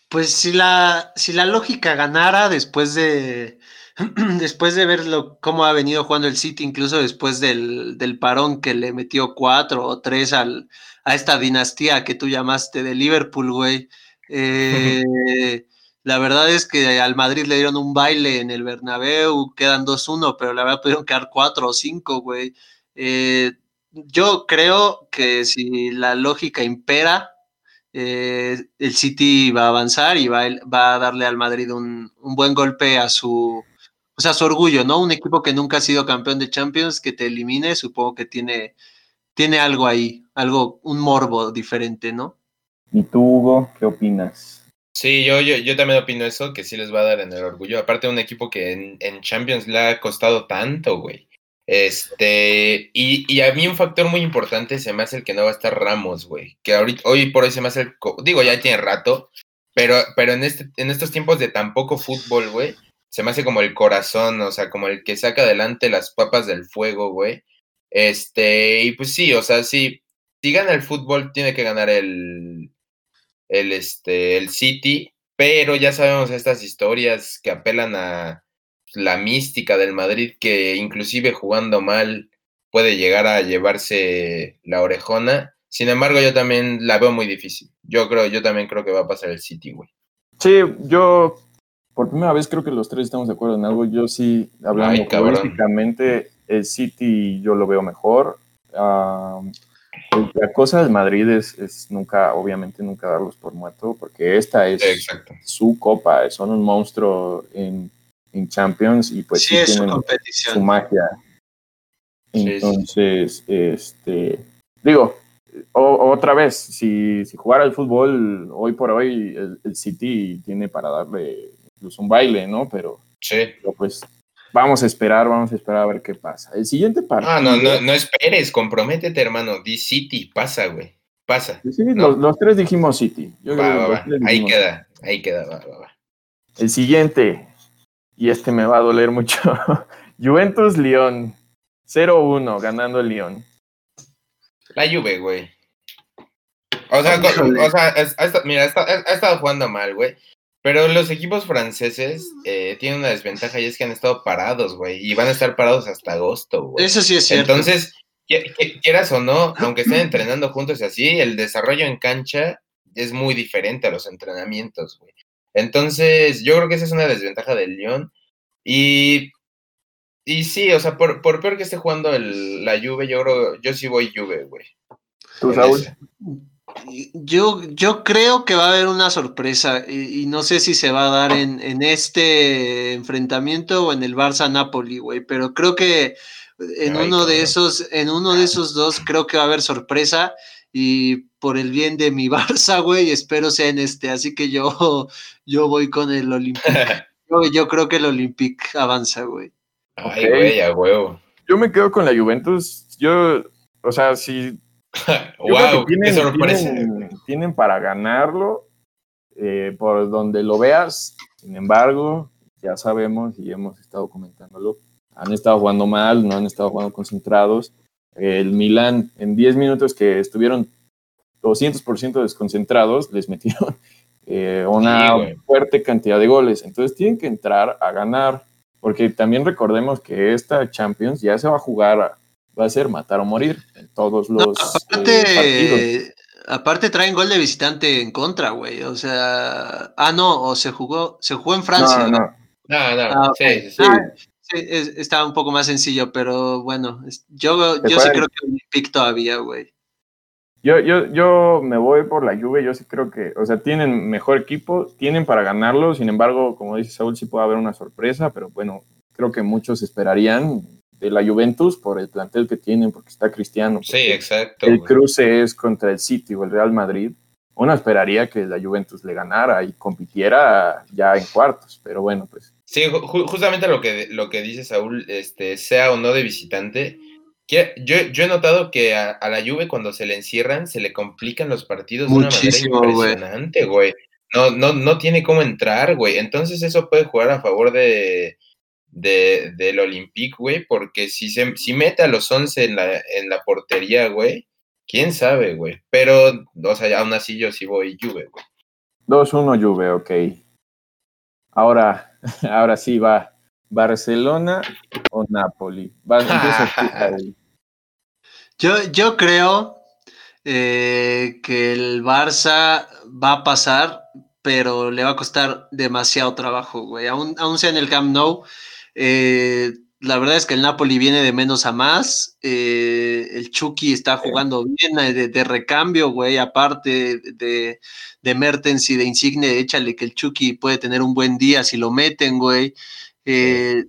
Pues si la, si la lógica ganara después de después de ver lo- cómo ha venido jugando el City, incluso después del, del parón que le metió cuatro o tres al, a esta dinastía que tú llamaste de Liverpool, güey. eh, la verdad es que al Madrid le dieron un baile en el Bernabéu, quedan 2-1, pero la verdad pudieron quedar 4 o 5, güey. Eh, yo creo que si la lógica impera, eh, el City va a avanzar y va, a- va a darle al Madrid un, un buen golpe a su, o sea, su orgullo, ¿no? Un equipo que nunca ha sido campeón de Champions, que te elimine, supongo que tiene, tiene algo ahí, algo, un morbo diferente, ¿no? ¿Y tú, Hugo, qué opinas? Sí, yo, yo, yo también opino eso, que sí les va a dar en el orgullo. Aparte, un equipo que en, en Champions le ha costado tanto, güey. Este, y, y a mí un factor muy importante se me hace el que no va a estar Ramos, güey. Que hoy por hoy se me hace el, digo, ya tiene rato, pero, pero en, este, en estos tiempos de tan poco fútbol, güey, se me hace como el corazón, o sea, como el que saca adelante las papas del fuego, güey. Este, y pues sí, o sea, sí, si gana el fútbol, tiene que ganar el, el, este, el City, pero ya sabemos estas historias que apelan a la mística del Madrid, que inclusive jugando mal puede llegar a llevarse la orejona. Sin embargo, yo también la veo muy difícil. Yo creo, yo también creo que va a pasar el City, güey. Sí, yo por primera vez creo que los tres estamos de acuerdo en algo. Yo sí, hablando futbolísticamente, el City yo lo veo mejor. Ah, la cosa del Madrid es, es nunca, obviamente, nunca darlos por muerto, porque esta es su copa, son un monstruo en, en Champions y pues sí, sí es su tienen su competición. magia. Sí, sí. Entonces, este, digo, o- otra vez, si, si jugara el fútbol hoy por hoy, el, el City tiene para darle incluso un baile, ¿no? Pero, Sí. pero, pues vamos a esperar, vamos a esperar a ver qué pasa. El siguiente partido. Ah, no, no, no esperes, comprométete, hermano. Di City, pasa, güey. Pasa. Sí, sí, No. los, los tres dijimos City. Yo Va, va, va. Ahí queda, ahí queda, va, va, va. El siguiente, y este me va a doler mucho. Juventus León, 0-1, ganando el León. La Juve, güey. O sea, o sea es- ha esta- mira, ha, esta- ha estado jugando mal, güey. Pero los equipos franceses eh, tienen una desventaja y es que han estado parados, güey. Y van a estar parados hasta agosto, güey. Eso sí es cierto. Entonces, qui- qui- quieras o no, aunque estén entrenando juntos y así, el desarrollo en cancha es muy diferente a los entrenamientos, güey. Entonces, yo creo que esa es una desventaja del León. Y, y sí, o sea, por, por peor que esté jugando el, la Juve, yo creo, yo sí voy Juve, güey. ¿Tú, ese. Yo, yo creo que va a haber una sorpresa y, y no sé si se va a dar en, en este enfrentamiento o en el Barça-Napoli, güey, pero creo que en Ay, uno de esos, en uno de esos dos creo que va a haber sorpresa y por el bien de mi Barça, güey, espero sea en este, así que yo, yo voy con el Olympique. Yo, yo creo que el Olympique avanza, güey. Ay, güey, a huevo. yo me quedo con la Juventus. Yo, o sea, si. wow, tienen. Tienen, tienen para ganarlo eh, por donde lo veas. Sin embargo, ya sabemos y hemos estado comentándolo. Han estado jugando mal, no han estado jugando concentrados. El Milan, en 10 minutos que estuvieron 200% desconcentrados, les metieron eh, una Sí, fuerte cantidad de goles. Entonces tienen que entrar a ganar, porque también recordemos que esta Champions ya se va a jugar, va a ser matar o morir en todos los No, eh, partidos. aparte, aparte traen gol de visitante en contra, güey. O sea, ah, no, o se jugó, se jugó en Francia. No, no, No, no, Ah, sí, sí. Ah, sí, es- está un poco más sencillo, pero bueno, yo, yo sí creo que Olympique todavía, güey. Yo, yo, yo me voy por la Juve, yo sí creo que, o sea, tienen mejor equipo, tienen para ganarlo, sin embargo, como dice Saúl, sí puede haber una sorpresa, pero bueno, creo que muchos esperarían de la Juventus por el plantel que tienen, porque está Cristiano. Sí, exacto. el güey. cruce es contra el City o el Real Madrid. Uno esperaría que la Juventus le ganara y compitiera ya en cuartos, pero bueno, pues Sí, ju- justamente lo que, lo que dice Saúl, este, sea o no de visitante, que yo, yo he notado que a, a la Juve cuando se le encierran se le complican los partidos Muchísimo, de una manera impresionante, güey. No, no, no tiene cómo entrar, güey. Entonces eso puede jugar a favor de, de, del Olympique, güey, porque si, se, si mete a los 11 en la, en la portería, güey, quién sabe, güey. Pero, o sea, aún así yo sí voy Juve, güey. 2-1 Juve, ok. Ahora, ahora sí va Barcelona o Napoli. Va, empieza tú, Saúl. Yo, yo creo eh, que el Barça va a pasar, pero le va a costar demasiado trabajo, güey. Aún, aún sea en el Camp Nou, eh, la verdad es que el Napoli viene de menos a más. eh, el Chucky está jugando bien eh, de, de recambio, güey. Aparte de, de Mertens y de Insigne, échale que el Chucky puede tener un buen día si lo meten, güey. Eh,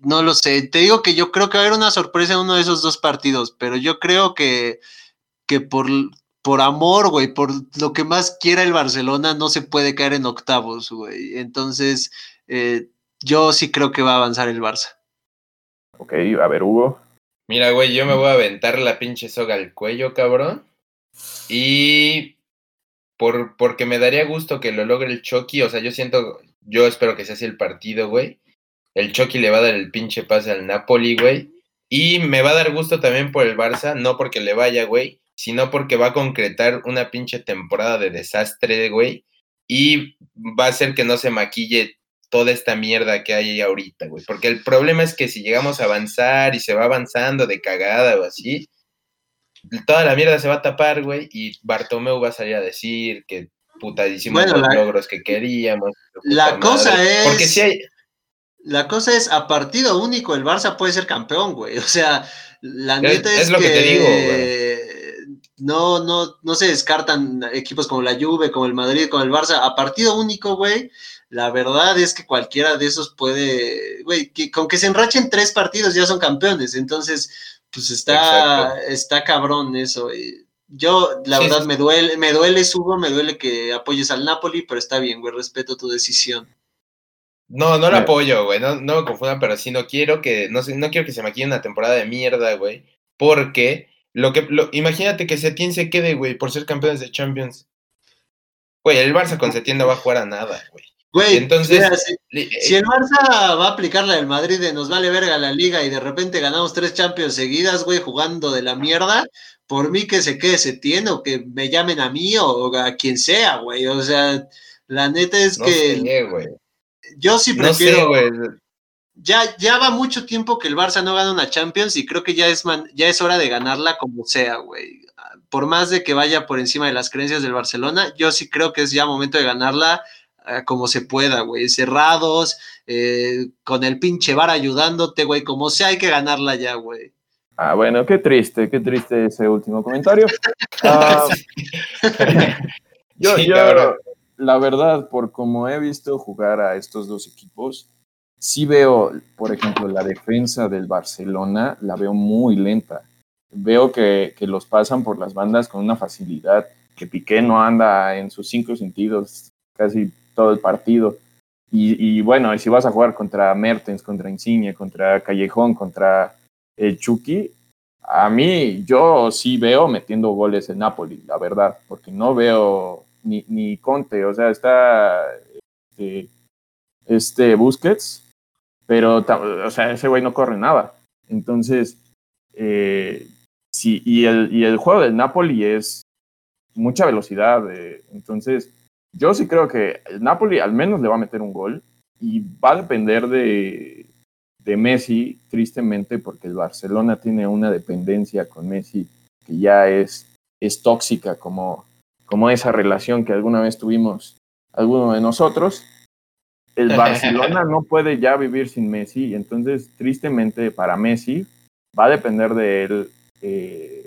no lo sé. Te digo que yo creo que va a haber una sorpresa en uno de esos dos partidos, pero yo creo que, que por, por amor, güey, por lo que más quiera el Barcelona, no se puede caer en octavos, güey. Entonces, eh, yo sí creo que va a avanzar el Barça. Ok, a ver, Hugo. Mira, güey, yo me voy a aventar la pinche soga al cuello, cabrón. Y por, porque me daría gusto que lo logre el Chucky. O sea, yo siento, yo espero que sea así el partido, güey. El Chucky le va a dar el pinche pase al Napoli, güey. Y me va a dar gusto también por el Barça, no porque le vaya, güey, sino porque va a concretar una pinche temporada de desastre, güey. Y va a hacer que no se maquille toda esta mierda que hay ahorita, güey. Porque el problema es que si llegamos a avanzar y se va avanzando de cagada o así, toda la mierda se va a tapar, güey, y Bartomeu va a salir a decir que puta hicimos Bueno, los la- logros que queríamos. la cosa madre. es- Porque si hay... La cosa es, a partido único, el Barça puede ser campeón, güey. O sea, la neta es, es lo que te digo, no, no, no se descartan equipos como la Juve, como el Madrid, como el Barça. A partido único, güey, la verdad es que cualquiera de esos puede, güey, que, con que se enrachen tres partidos ya son campeones. Entonces, pues está, Exacto. está cabrón eso. y Yo, la Sí, verdad, sí. me duele, me duele, Hugo, me duele que apoyes al Napoli, pero está bien, güey, respeto tu decisión. No, no lo apoyo, güey, no, no me confundan, pero sí no quiero que, no, sé, no quiero que se maquille una temporada de mierda, güey, porque lo que, lo, imagínate que Setién se quede, güey, por ser campeones de Champions. Güey, el Barça con Setién no va a jugar a nada, güey. Güey, Entonces- mira, si- el Barça va a aplicar la del Madrid de nos vale verga la liga y de repente ganamos tres Champions seguidas, güey, jugando de la mierda, por mí que se quede Setién o que me llamen a mí o a quien sea, güey. O sea, la neta es No que sé, güey. yo sí No sé, prefiero. güey. ya, ya va mucho tiempo que el Barça no gana una Champions y creo que ya es, man- ya es hora de ganarla como sea, güey. Por más de que vaya por encima de las creencias del Barcelona, yo sí creo que es ya momento de ganarla como se pueda, güey. Cerrados, eh, con el pinche bar ayudándote, güey. Como sea, hay que ganarla ya, güey. Ah, bueno, qué triste, qué triste ese último comentario. Ah, yo, yo, la verdad, por como he visto jugar a estos dos equipos, sí veo, por ejemplo, la defensa del Barcelona, la veo muy lenta. Veo que, que los pasan por las bandas con una facilidad, que Piqué no anda en sus cinco sentidos casi todo el partido. Y, y bueno, si vas a jugar contra Mertens, contra Insigne, contra Callejón, contra el Chucky, a mí yo sí veo metiendo goles en Napoli, la verdad, porque no veo ni, ni Conte, o sea, está este, este Busquets, pero, o sea, ese güey no corre nada. Entonces, eh, sí, y el, y el juego del Napoli es mucha velocidad, eh, entonces yo sí creo que el Napoli al menos le va a meter un gol y va a depender de, de Messi, tristemente, porque el Barcelona tiene una dependencia con Messi que ya es, es tóxica, como, como esa relación que alguna vez tuvimos alguno de nosotros. El Barcelona no puede ya vivir sin Messi, y entonces, tristemente, para Messi va a depender de él eh,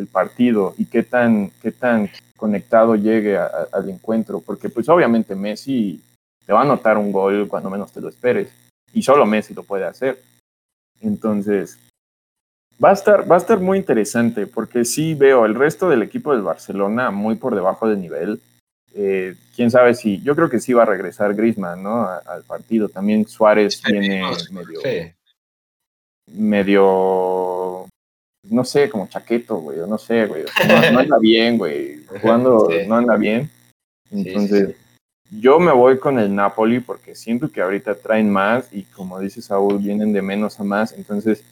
el partido y qué tan, qué tan conectado llegue al encuentro, porque pues obviamente Messi te va a anotar un gol cuando menos te lo esperes y solo Messi lo puede hacer. Entonces, va a estar, va a estar muy interesante porque sí veo el resto del equipo del Barcelona muy por debajo del nivel. Eh, quién sabe si, yo creo que sí va a regresar Griezmann, ¿no? al partido. También Suárez tiene medio, medio, no sé, como chaqueto, güey, no sé, güey. No, anda bien, güey. Jugando no anda bien. Entonces, yo me voy con el Napoli porque siento que ahorita traen más y como dice Saúl, vienen de menos a más. Entonces,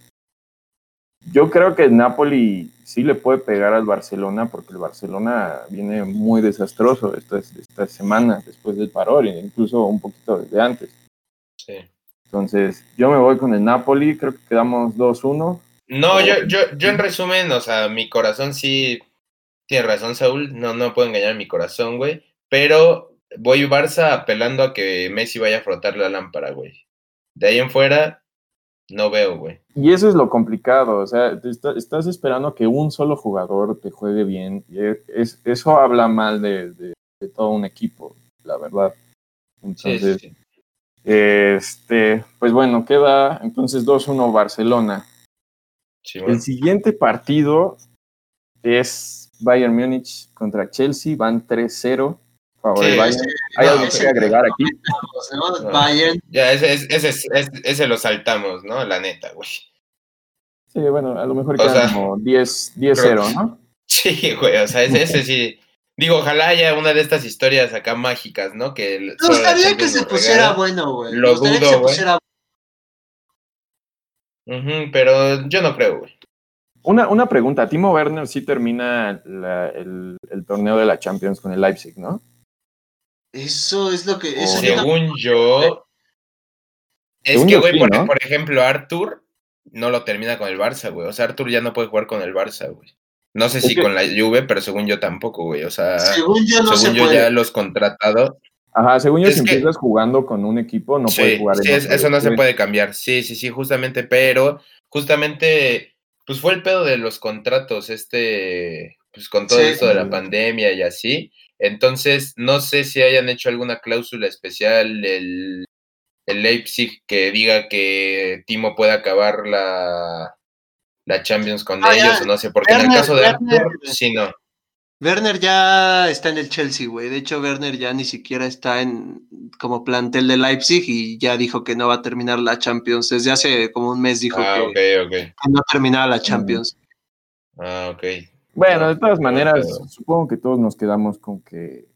yo creo que el Napoli sí le puede pegar al Barcelona porque el Barcelona viene muy desastroso estas, estas semanas después del parón, incluso un poquito desde antes. Sí. Entonces, yo me voy con el Napoli, creo que quedamos 2-1. No, yo, yo, yo en resumen, o sea, mi corazón sí tiene razón, Saúl, no, no puedo engañar mi corazón, güey, pero voy Barça apelando a que Messi vaya a frotar la lámpara, güey. De ahí en fuera, no veo, güey. Y eso es lo complicado, o sea, estás esperando que un solo jugador te juegue bien. Y es, eso habla mal de, todo un equipo, la verdad. Entonces, este, pues bueno, queda entonces 2-1 Barcelona. El siguiente partido es Bayern Múnich contra Chelsea, van 3-0 favor ¿Hay algo que agregar aquí? Ya, ese, ese, ese, lo saltamos, ¿no? La neta, güey. Sí, bueno, a lo mejor queda como 10-0, ¿no? Sí, güey, o sea, ese, ese sí. Digo, ojalá haya una de estas historias acá mágicas, ¿no? Que Me gustaría que se pusiera bueno, güey. Lo dudo, güey. Pero yo no creo, güey. Una, una pregunta, Timo Werner sí termina el, el, torneo de la Champions con el Leipzig, ¿no? Eso es lo que. según yo. Es que, güey, por, ejemplo, Arthur no lo termina con el Barça, güey. O sea, Arthur ya no puede jugar con el Barça, güey. No sé si con la Juve, pero según yo tampoco, güey. O sea, según yo, no según yo ya los contratados. Ajá, según yo, si empiezas jugando con un equipo, no puedes jugar. Sí, eso no se puede cambiar. Sí, sí, sí, justamente, pero justamente, pues fue el pedo de los contratos, este, pues con todo esto de la pandemia y así. Entonces, no sé si hayan hecho alguna cláusula especial el, el Leipzig que diga que Timo puede acabar la, la Champions con ah, ellos, o no sé, porque en el caso de Arthur, sí, no. Werner ya está en el Chelsea, güey. De hecho, Werner ya ni siquiera está en como plantel de Leipzig y ya dijo que no va a terminar la Champions. Desde hace como un mes dijo ah, que, que, no terminaba la Champions. Ah, ok. Bueno, de todas maneras, supongo que todos nos quedamos con que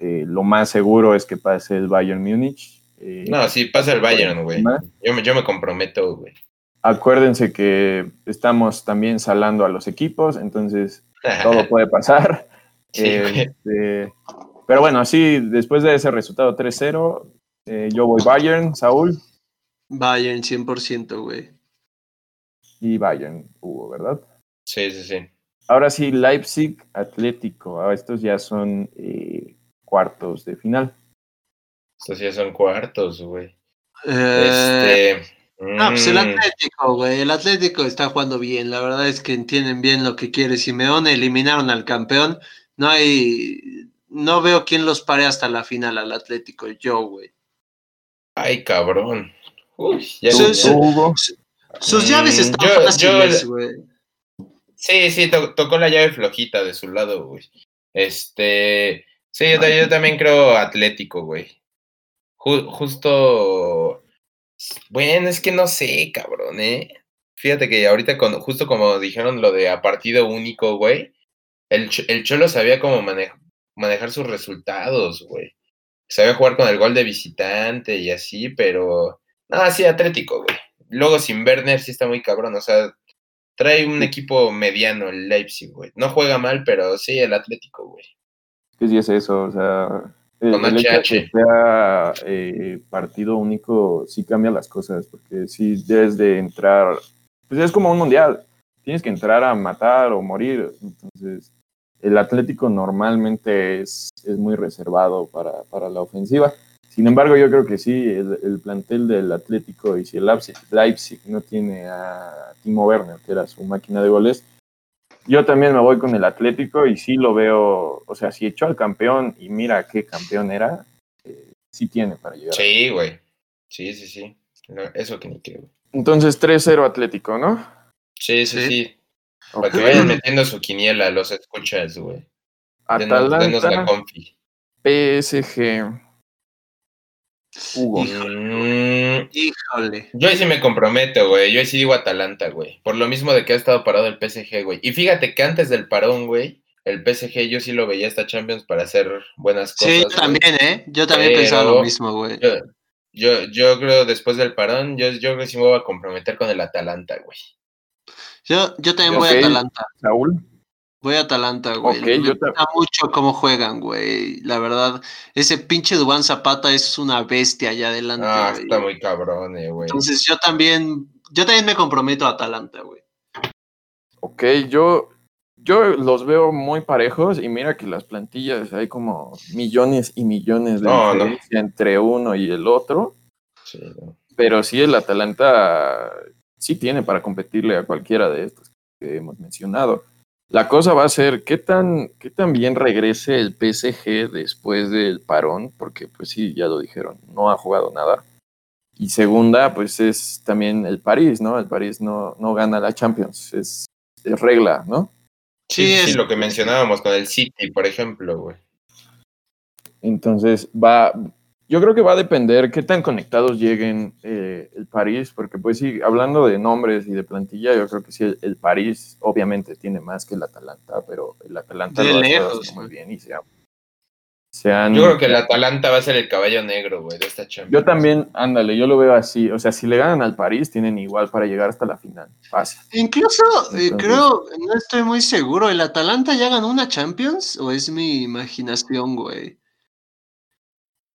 eh, lo más seguro es que pase el Bayern Múnich. Eh, no, sí, pasa el Bayern, güey. Yo me, yo me comprometo, güey. Acuérdense que estamos también salando a los equipos, entonces todo puede pasar. Este, pero bueno, sí, después de ese resultado 3-0, eh, yo voy Bayern, Saúl. Bayern, 100%, güey. Y Bayern hubo, ¿verdad? Sí, sí, sí. Ahora sí, Leipzig Atlético. Ah, estos ya son eh, cuartos de final. Estos ya son cuartos, güey. Eh, este. Ah, pues el mm. Atlético, güey. El Atlético está jugando bien. La verdad es que entienden bien lo que quiere Simeone. Eliminaron al campeón. No hay. No veo quién los pare hasta la final al Atlético. Yo, güey. Ay, cabrón. Uy, ya sus, sus, llaves mm, están fáciles, güey. Sí, sí, tocó la llave flojita de su lado, güey. Este. Sí, yo, también creo Atlético, güey. justo. Bueno, es que no sé, cabrón, ¿eh? fíjate que ahorita, con, justo como dijeron lo de a partido único, güey, el, el Cholo sabía cómo manejar sus resultados, güey. Sabía jugar con el gol de visitante y así, pero. No, sí, Atlético, güey. Luego sin Werner sí está muy cabrón, o sea, trae un equipo mediano el Leipzig, güey. No juega mal, pero sí el Atlético, güey. ¿Qué sí es eso? O sea, Con el hecho de que HH. sea eh, partido único sí cambia las cosas, porque sí debes de entrar, pues es como un mundial, tienes que entrar a matar o morir, entonces el Atlético normalmente es, es muy reservado para, para la ofensiva. Sin embargo, yo creo que sí, el, el plantel del Atlético y si el Leipzig, Leipzig no tiene a Timo Werner, que era su máquina de goles, yo también me voy con el Atlético y sí lo veo, o sea, si echó al campeón y mira qué campeón era, eh, sí tiene para llegar. Sí, güey. Sí, sí, sí. No, eso que ni qué, güey. Entonces 3-0 Atlético, ¿no? Sí, sí, Sí. Para que vayan metiendo su quiniela, los escuchas, güey. Denos, denos la Atalanta, confi. PSG. Hugo. Mm, Híjole. yo ahí sí me comprometo, güey. Yo ahí sí digo Atalanta, güey. Por lo mismo de que ha estado parado el PSG, güey. Y fíjate que antes del parón, güey, el PSG yo sí lo veía esta Champions para hacer buenas cosas. Sí, yo güey. también, ¿eh? Yo también Pero- pensaba lo mismo, güey. Yo, yo, yo creo después del parón, yo, yo creo que sí me voy a comprometer con el Atalanta, güey. Yo, yo también voy a Atalanta. Saúl. Voy a Atalanta, güey. Me gusta mucho cómo juegan, güey. La verdad, ese pinche Dubán Zapata es una bestia allá adelante, Ah, güey. está muy cabrón, eh, güey. Entonces yo también, yo también me comprometo a Atalanta, güey. Ok, yo, yo los veo muy parejos y mira que las plantillas hay como millones y millones de No, no. diferencia entre uno y el otro, Sí, no. pero sí el Atalanta sí tiene para competirle a cualquiera de estos que hemos mencionado. La cosa va a ser qué tan, qué tan bien regrese el PSG después del parón, porque pues sí, ya lo dijeron, no ha jugado nada. Y segunda, pues es también el París, ¿no? El París no, no gana la Champions, es, es regla, ¿no? Sí, Sí, sí, sí, es- lo que mencionábamos con el City, por ejemplo, güey. Entonces va, yo creo que va a depender qué tan conectados lleguen eh, el París, porque pues sí, hablando de nombres y de plantilla, yo creo que sí, el, el París obviamente tiene más que el Atalanta, pero el Atalanta De lo lejos, haciendo muy bien y se, ha- se han... Yo creo que el Atalanta va a ser el caballo negro, güey, de esta Champions. Yo también, ándale, yo lo veo así, o sea, si le ganan al París, tienen igual para llegar hasta la final, fácil. Incluso, eh, Entonces- creo, no estoy muy seguro, ¿el Atalanta ya ganó una Champions o es mi imaginación, güey?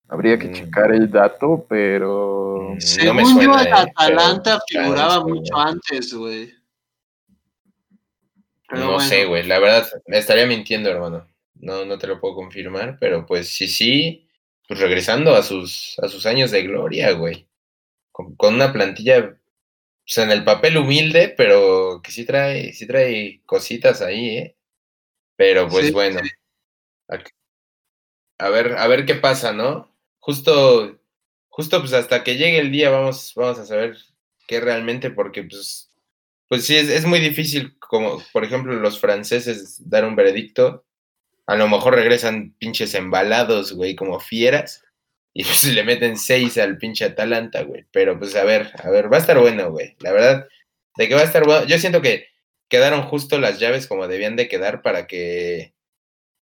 Habría que Mm. checar el dato, pero... Me yo, suena, el eh, Atalanta pero- figuraba mucho antes, güey. No bueno. sé, güey, la verdad, me estaría mintiendo, hermano. No, no te lo puedo confirmar, pero pues sí, sí, pues regresando a sus, a sus años de gloria, güey. Con, con una plantilla, pues en el papel humilde, pero que sí trae, sí trae cositas ahí, ¿eh? Pero pues Sí, bueno. A, a ver, a ver qué pasa, ¿no? Justo, justo pues hasta que llegue el día vamos, vamos a saber qué realmente, porque pues, pues sí, es, es muy difícil, como por ejemplo los franceses dar un veredicto. A lo mejor regresan pinches embalados, güey, como fieras. Y pues le meten seis al pinche Atalanta, güey. Pero pues a ver, a ver, va a estar bueno, güey. La verdad, de que va a estar bueno. Yo siento que quedaron justo las llaves como debían de quedar para que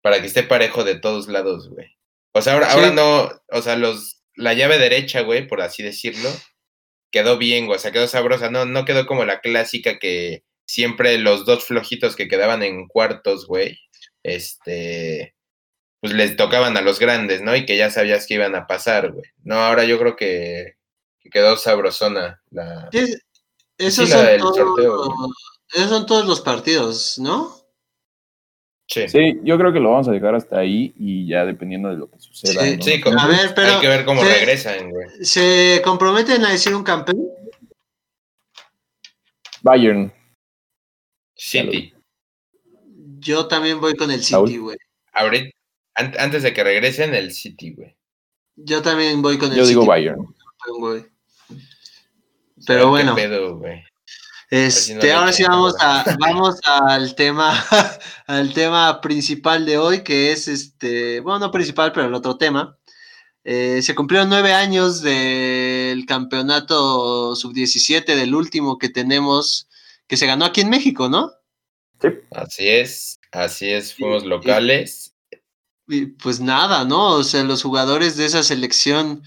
para que esté parejo de todos lados, güey. O sea, ahora, Sí. ahora no, o sea, los la llave derecha, güey, por así decirlo, quedó bien, güey, o sea, quedó sabrosa, no no quedó como la clásica que siempre los dos flojitos que quedaban en cuartos, güey, este pues les tocaban a los grandes, ¿no? Y que ya sabías que iban a pasar, güey. No, ahora yo creo que, que quedó sabrosona la Esos, Sí, la son del todos, sorteo, güey. esos son todos los partidos, ¿no? Sí. Sí, yo creo que lo vamos a dejar hasta ahí y ya dependiendo de lo que suceda. Sí, ¿no? Sí, como- A ver, pero hay que ver cómo sí. regresan, güey. ¿Se comprometen a decir un campeón? Bayern. City. Yo también voy con el City, güey. Antes de que regresen, el City, güey. Yo también voy con el Yo City. digo Bayern. Pero bueno. pedo, Este, ahora sí vamos a, vamos al tema, al tema principal de hoy, que es este, bueno, no principal, pero el otro tema. Eh, se cumplieron nueve años del campeonato sub-17, del último que tenemos, que se ganó aquí en México, ¿no? Sí. Así es, así es, fuimos locales. Y pues nada, ¿no? O sea, los jugadores de esa selección,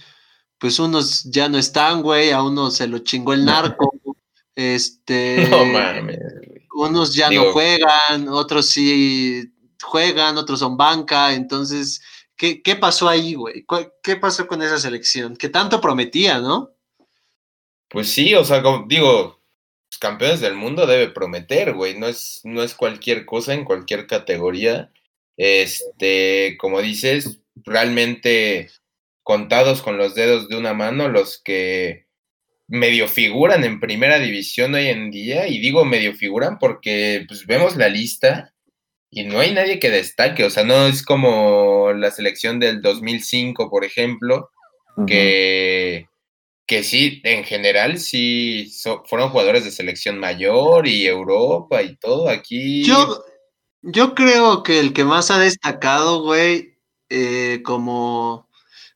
pues unos ya no están, güey, a uno se lo chingó el narco, este... No mames. Unos ya Digo- no juegan, otros sí juegan, otros son banca, entonces, ¿qué, qué pasó ahí, güey? ¿Cuál- ¿Qué pasó con esa selección? Que tanto prometía, ¿no? Pues sí, o sea, como digo, los campeones del mundo debe prometer, güey. No es, no es cualquier cosa en cualquier categoría. Este, como dices, realmente contados con los dedos de una mano los que medio figuran en primera división hoy en día. Y digo medio figuran porque pues, vemos la lista y no hay nadie que destaque. O sea, no es como la selección del 2005, por ejemplo, que, que sí, en general sí so- fueron jugadores de selección mayor y Europa y todo. Aquí Yo, yo creo que el que más ha destacado, güey, eh, como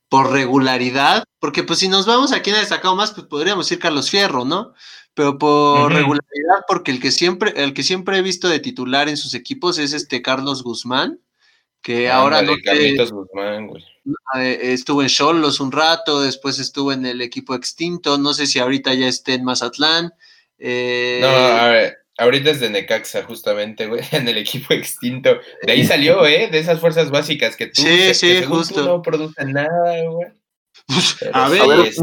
por regularidad, porque pues si nos vamos a quién ha destacado más, pues podríamos ir Carlos Fierro, ¿no? Pero por regularidad, porque el que siempre, el que siempre he visto de titular en sus equipos es este Carlos Guzmán, que ahora no Carlitos Guzmán, güey. eh, estuvo en Cholos un rato, después estuvo en el equipo extinto, no sé si ahorita ya esté en Mazatlán. eh, No, a ver, ahorita es de Necaxa, justamente, güey, en el equipo extinto. De ahí salió, ¿eh? De esas fuerzas básicas que tú, Sí, que sí, según tú justo. no producen nada, güey. Pero A sí, ver, es-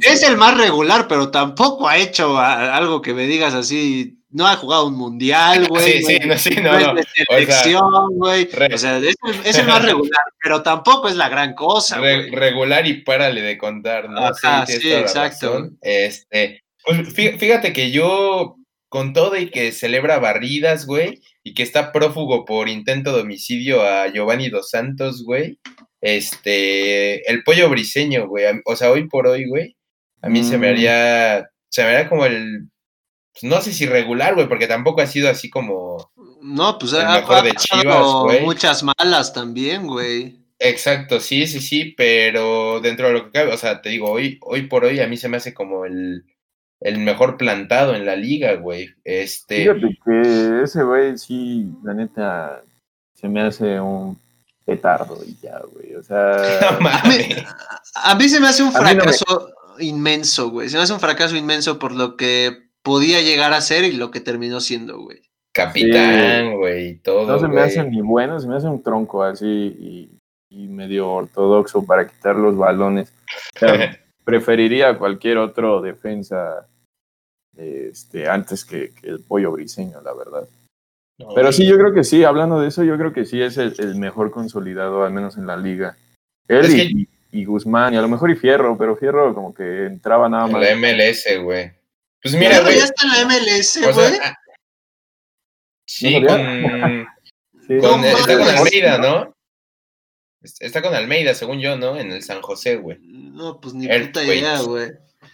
Es el más regular, pero tampoco ha hecho a- algo que me digas así. No ha jugado un mundial, güey. Sí, sí, no no, sí, no, es no. de selección, güey. O sea, es, el- es el más regular, pero tampoco es la gran cosa, Re- regular y párale de contar, ¿no? Ajá, sí, la exacto. Este, pues fí- fíjate que yo, con todo y que celebra barridas, güey, y que está prófugo por intento de homicidio a Giovanni Dos Santos, güey, este, el pollo briseño, güey, o sea, hoy por hoy, güey, a mí se me Mm. haría, se me haría como el, pues, no sé si regular, güey, porque tampoco ha sido así como, No, pues El ha, mejor ha de Chivas, güey. muchas malas también, güey. Exacto, sí, sí, sí, pero dentro de lo que cabe, o sea, te digo, hoy, hoy por hoy a mí se me hace como el, el mejor plantado en la liga, güey. Este, Fíjate que ese güey sí, la neta, se me hace un petardo y ya, güey. O sea, no A mí, mames. a mí se me hace un A mí no me- fracaso inmenso, güey. Se me hace un fracaso inmenso por lo que podía llegar a ser y lo que terminó siendo, güey. Capitán, güey, y todo. no se me hace ni bueno, se me hace un tronco así y, y medio ortodoxo para quitar los balones. O sea, preferiría cualquier otro defensa este, antes que, que el pollo briseño, la verdad. No, Pero sí, yo creo que sí, hablando de eso, yo creo que sí es el, el mejor consolidado, al menos en la liga. Él y, que- y- y Guzmán, y a lo mejor y Fierro, pero Fierro como que entraba nada más. la MLS, güey. Pues mira, güey. ya está en la MLS, o güey. sea, ah, sí, ¿No con, Sí. con- No está con. Almeida, ¿no? Está con Almeida, según yo, ¿no? En el San José, güey. No, pues ni puta idea, güey.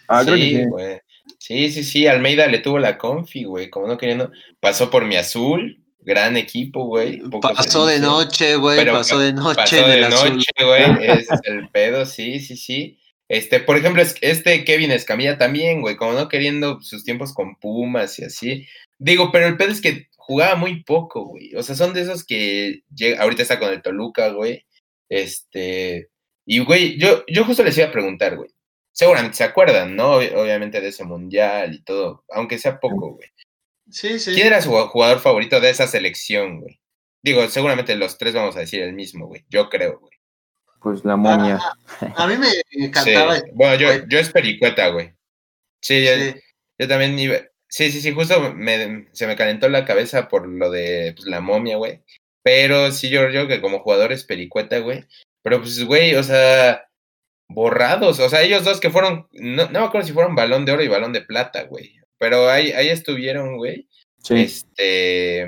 Ah, creo que sí, sí. güey. Sí, sí, sí, Almeida le tuvo la confi, güey, como no queriendo. Pasó por mi azul, gran equipo, güey. Pasó de noche, güey. Pasó pa- de noche Pasó de noche, güey. Es el pedo, sí, sí, sí. Este, por ejemplo, es- este Kevin Escamilla también, güey, como no queriendo sus tiempos con Pumas y así. Digo, pero el pedo es que jugaba muy poco, güey. O sea, son de esos que llega, ahorita está con el Toluca, güey. Este, y güey, yo, yo justo les iba a preguntar, güey. Seguramente se acuerdan, ¿no? Ob- Obviamente de ese mundial y todo, aunque sea poco, güey. Sí, sí. ¿Quién era su jugador favorito de esa selección, güey? Digo, seguramente los tres vamos a decir el mismo, güey. Yo creo, güey. Pues la momia. A mí me encantaba. Sí. Bueno, yo, güey. yo es Pericueta, güey. Sí, yo, Sí. yo también iba. Sí, sí, sí, justo me- se me calentó la cabeza por lo de pues, la momia, güey. Pero sí, yo creo que como jugador es Pericueta, güey. Pero pues, güey, o sea, borrados. O sea, ellos dos que fueron, no, no me acuerdo si fueron balón de oro y balón de plata, güey. Pero ahí, ahí estuvieron, güey. Sí. Este.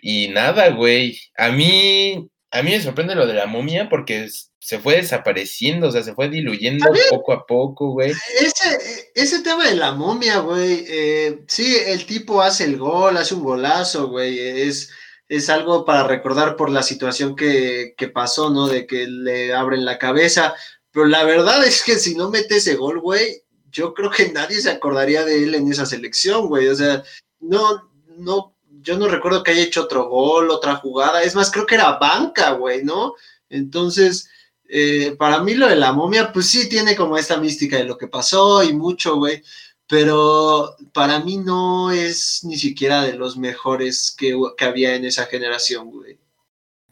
Y nada, güey. A mí. A mí me sorprende lo de la momia porque se fue desapareciendo, o sea, se fue diluyendo poco a poco, güey. Ese, ese tema de la momia, güey. eh, sí, el tipo hace el gol, hace un golazo, güey. Es, es algo para recordar por la situación que, que pasó, ¿no? De que le abren la cabeza. Pero la verdad es que si no mete ese gol, güey, yo creo que nadie se acordaría de él en esa selección, güey. O sea, no, no, yo no recuerdo que haya hecho otro gol, otra jugada. Es más, creo que era banca, güey, ¿no? Entonces, eh, para mí lo de la momia, pues sí tiene como esta mística de lo que pasó y mucho, güey. Pero para mí no es ni siquiera de los mejores que, que había en esa generación, güey.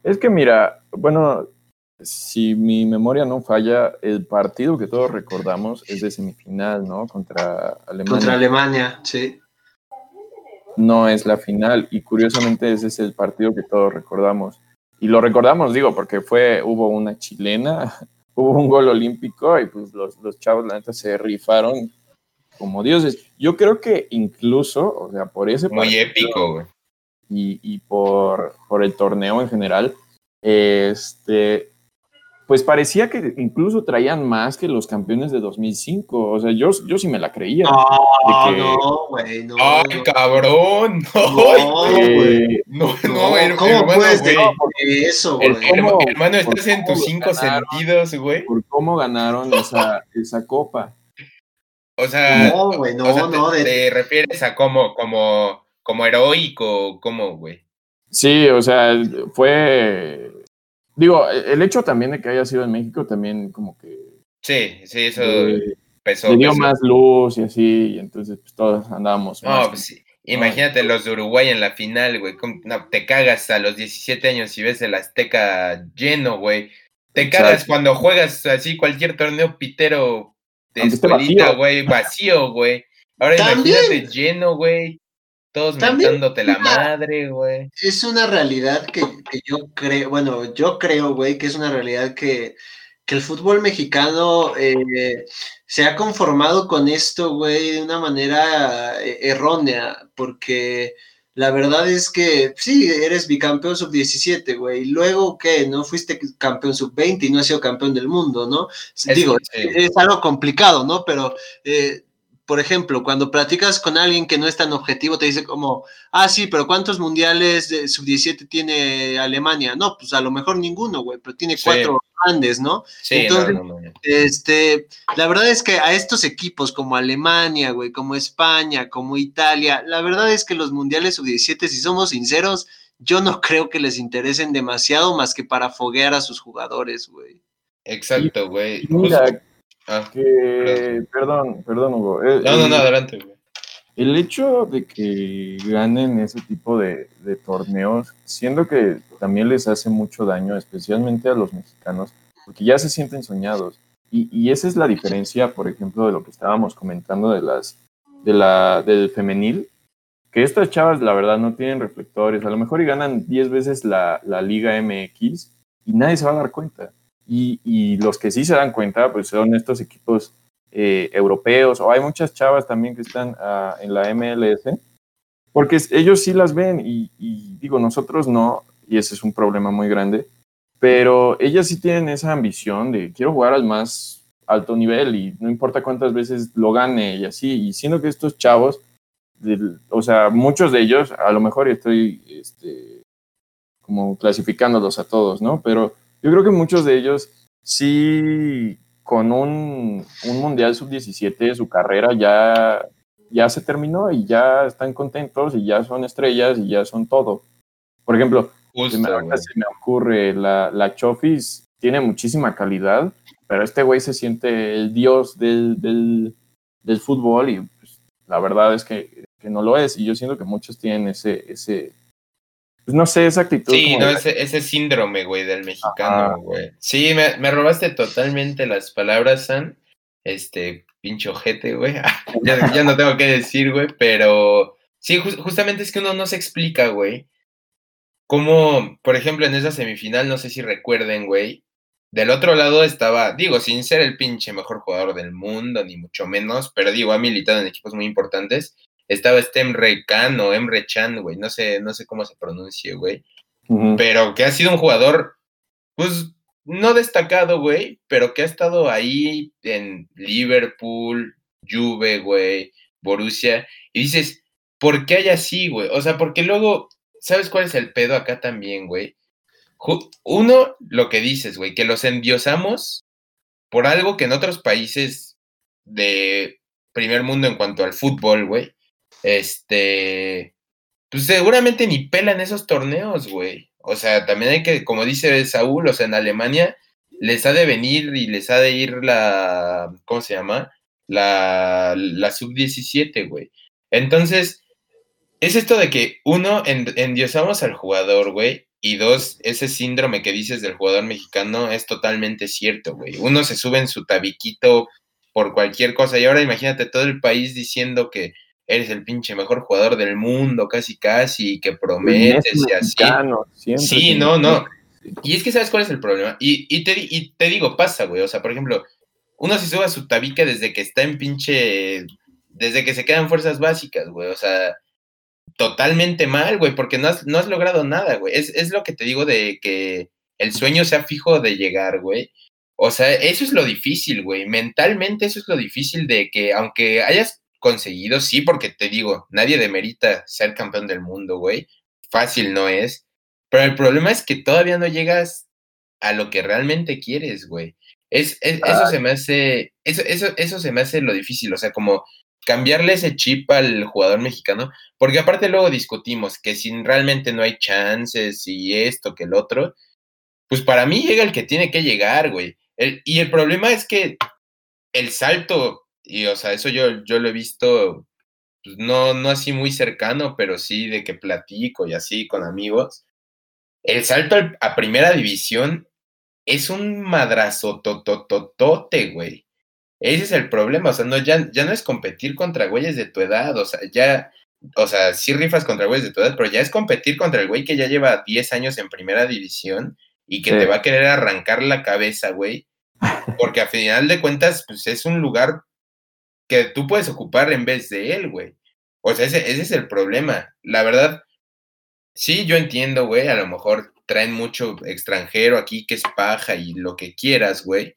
Es que mira, bueno, si mi memoria no falla, el partido que todos recordamos es de semifinal, ¿no? Contra Alemania. Contra Alemania, sí. No es la final y curiosamente ese es el partido que todos recordamos. Y lo recordamos, digo, porque fue, hubo una chilena, hubo un gol olímpico y pues los, los chavos, la neta, se rifaron como dioses. Yo creo que incluso, o sea, por ese Muy partido, épico, güey. Y, y por, por el torneo en general, este, pues parecía que incluso traían más que los campeones de 2005. O sea, yo, yo sí me la creía. No, que... no, güey, no. ¡Ay, no. cabrón! No, güey. No, no, No, ¿Cómo hermano, puedes güey. decir eso, El güey? cómo- Herma- Hermano, estás en cómo tus cinco ganaron. sentidos, güey. Por cómo ganaron esa, esa copa. O sea, No, güey, no, o sea, te, no. de- te refieres a como, como, como heroico, como, güey. Sí, o sea, fue. Digo, el hecho también de que haya sido en México también como que Sí, sí, eso eh, pesó. le dio pesó. más luz y así, y entonces pues, todos andábamos más. No, pues sí. Imagínate los de Uruguay en la final, güey. ¿cómo- No, te cagas a los 17 años y ves el Azteca lleno, güey. Te Exacto. cagas cuando juegas así cualquier torneo pitero de Aunque escuelita, vacío. güey, vacío, güey. Ahora También. imagínate lleno, güey. Todos mentándote la madre, güey. es una realidad que, que yo creo, bueno, yo creo, güey, que es una realidad que, que el fútbol mexicano eh, se ha conformado con esto, güey, de una manera eh, errónea, porque la verdad es que sí, eres bicampeón sub-17, güey, luego, ¿qué? ¿No fuiste campeón sub-20 y no has sido campeón del mundo, ¿no? Digo, sí. es algo complicado, ¿no? Pero, eh, por ejemplo, cuando platicas con alguien que no es tan objetivo, te dice como, ah, sí, pero ¿cuántos mundiales de sub-17 tiene Alemania? No, pues a lo mejor ninguno, güey, pero tiene Sí. cuatro grandes, ¿no? Sí, entonces- no, no, no. Este, la verdad es que a estos equipos como Alemania, güey, como España, como Italia, la verdad es que los mundiales sub-17, si somos sinceros, yo no creo que les interesen demasiado más que para foguear a sus jugadores, güey. Exacto, güey. Mira, Justo- ah, que, perdón, perdón, Hugo. El, No, no, no, el- adelante, güey. el hecho de que ganen ese tipo de, de torneos, siendo que también les hace mucho daño, especialmente a los mexicanos, porque ya se sienten soñados. Y, y esa es la diferencia, por ejemplo, de lo que estábamos comentando de las, de la, del femenil, que estas chavas, la verdad, no tienen reflectores. A lo mejor y ganan 10 veces la, la Liga MX y nadie se va a dar cuenta. Y, y los que sí se dan cuenta, pues son estos equipos eh, europeos, o hay muchas chavas también que están ah, en la MLS, porque ellos sí las ven y, y digo, nosotros no, y ese es un problema muy grande, pero ellas sí tienen esa ambición de quiero jugar al más alto nivel y no importa cuántas veces lo gane y así, y siendo que estos chavos, del- o sea, muchos de ellos, a lo mejor estoy este, como clasificándolos a todos, ¿no? Pero yo creo que muchos de ellos sí con un, un Mundial Sub-17 su carrera ya, ya se terminó y ya están contentos y ya son estrellas y ya son todo. Por ejemplo, se me, se ocurre, la, la Chofis tiene muchísima calidad, pero este güey se siente el dios del, del, del fútbol y pues, la verdad es que, que no lo es. Y yo siento que muchos tienen ese, ese no sé, esa actitud. Sí, como no, de- ese, ese síndrome, güey, del Ajá. mexicano, güey. Sí, me, me robaste totalmente las palabras, San. Este, pinche ojete, güey. ya, ya no tengo que decir, güey, pero sí, jus- justamente es que uno no se explica, güey. Cómo, por ejemplo, en esa semifinal, no sé si recuerden, güey. Del otro lado estaba, digo, sin ser el pinche mejor jugador del mundo, ni mucho menos, pero digo, ha militado en equipos muy importantes. Estaba este Emre Can o Emre Chan, güey, no sé, no sé cómo se pronuncie, güey pero que ha sido un jugador, pues, no destacado, güey, pero que ha estado ahí en Liverpool, Juve, güey, Borussia, y dices, ¿por qué hay así, güey? O sea, porque luego ¿sabes cuál es el pedo acá también, güey? Uno, lo que dices, güey, que los endiosamos por algo que en otros países de primer mundo en cuanto al fútbol, güey, este, pues seguramente ni pelan esos torneos, güey. O sea, también hay que, como dice Saúl, o sea, en Alemania les ha de venir y les ha de ir la, ¿cómo se llama? La, la sub-17, güey. Entonces, es esto de que, uno, endiosamos al jugador, güey, y dos, ese síndrome que dices del jugador mexicano es totalmente cierto, güey. Uno se sube en su tabiquito por cualquier cosa, y ahora imagínate todo el país diciendo que eres el pinche mejor jugador del mundo, casi casi, que prometes y así. Sí, no, no. Y es que sabes cuál es el problema. Y, y, te, y te digo, pasa, güey. O sea, por ejemplo, uno se sube a su tabique desde que está en pinche. Desde que se quedan fuerzas básicas, güey. O sea, totalmente mal, güey, porque no has, no has logrado nada, güey. Es, es lo que te digo de que el sueño sea fijo de llegar, güey. O sea, eso es lo difícil, güey. Mentalmente eso es lo difícil de que aunque hayas conseguido, sí, porque te digo, nadie demerita ser campeón del mundo, güey. Fácil no es. Pero el problema es que todavía no llegas a lo que realmente quieres, güey. Es, eso se me hace, eso, eso, eso se me hace lo difícil, o sea, como cambiarle ese chip al jugador mexicano, porque aparte luego discutimos que si realmente no hay chances y esto que el otro, pues para mí llega el que tiene que llegar, güey. y el problema es que el salto y, o sea, eso yo, yo lo he visto, pues, no, no así muy cercano, pero sí de que platico y así con amigos. El salto a primera división es un madrazo totototote, güey. Ese es el problema, o sea, no, ya, ya no es competir contra güeyes de tu edad, o sea, ya, o sea, sí rifas contra güeyes de tu edad, pero ya es competir contra el güey que ya lleva 10 años en primera división y que te va a querer arrancar la cabeza, güey. Porque a final de cuentas, pues es un lugar que tú puedes ocupar en vez de él, güey. O sea, ese, ese es el problema. La verdad, sí, yo entiendo, güey, a lo mejor traen mucho extranjero aquí que es paja y lo que quieras, güey.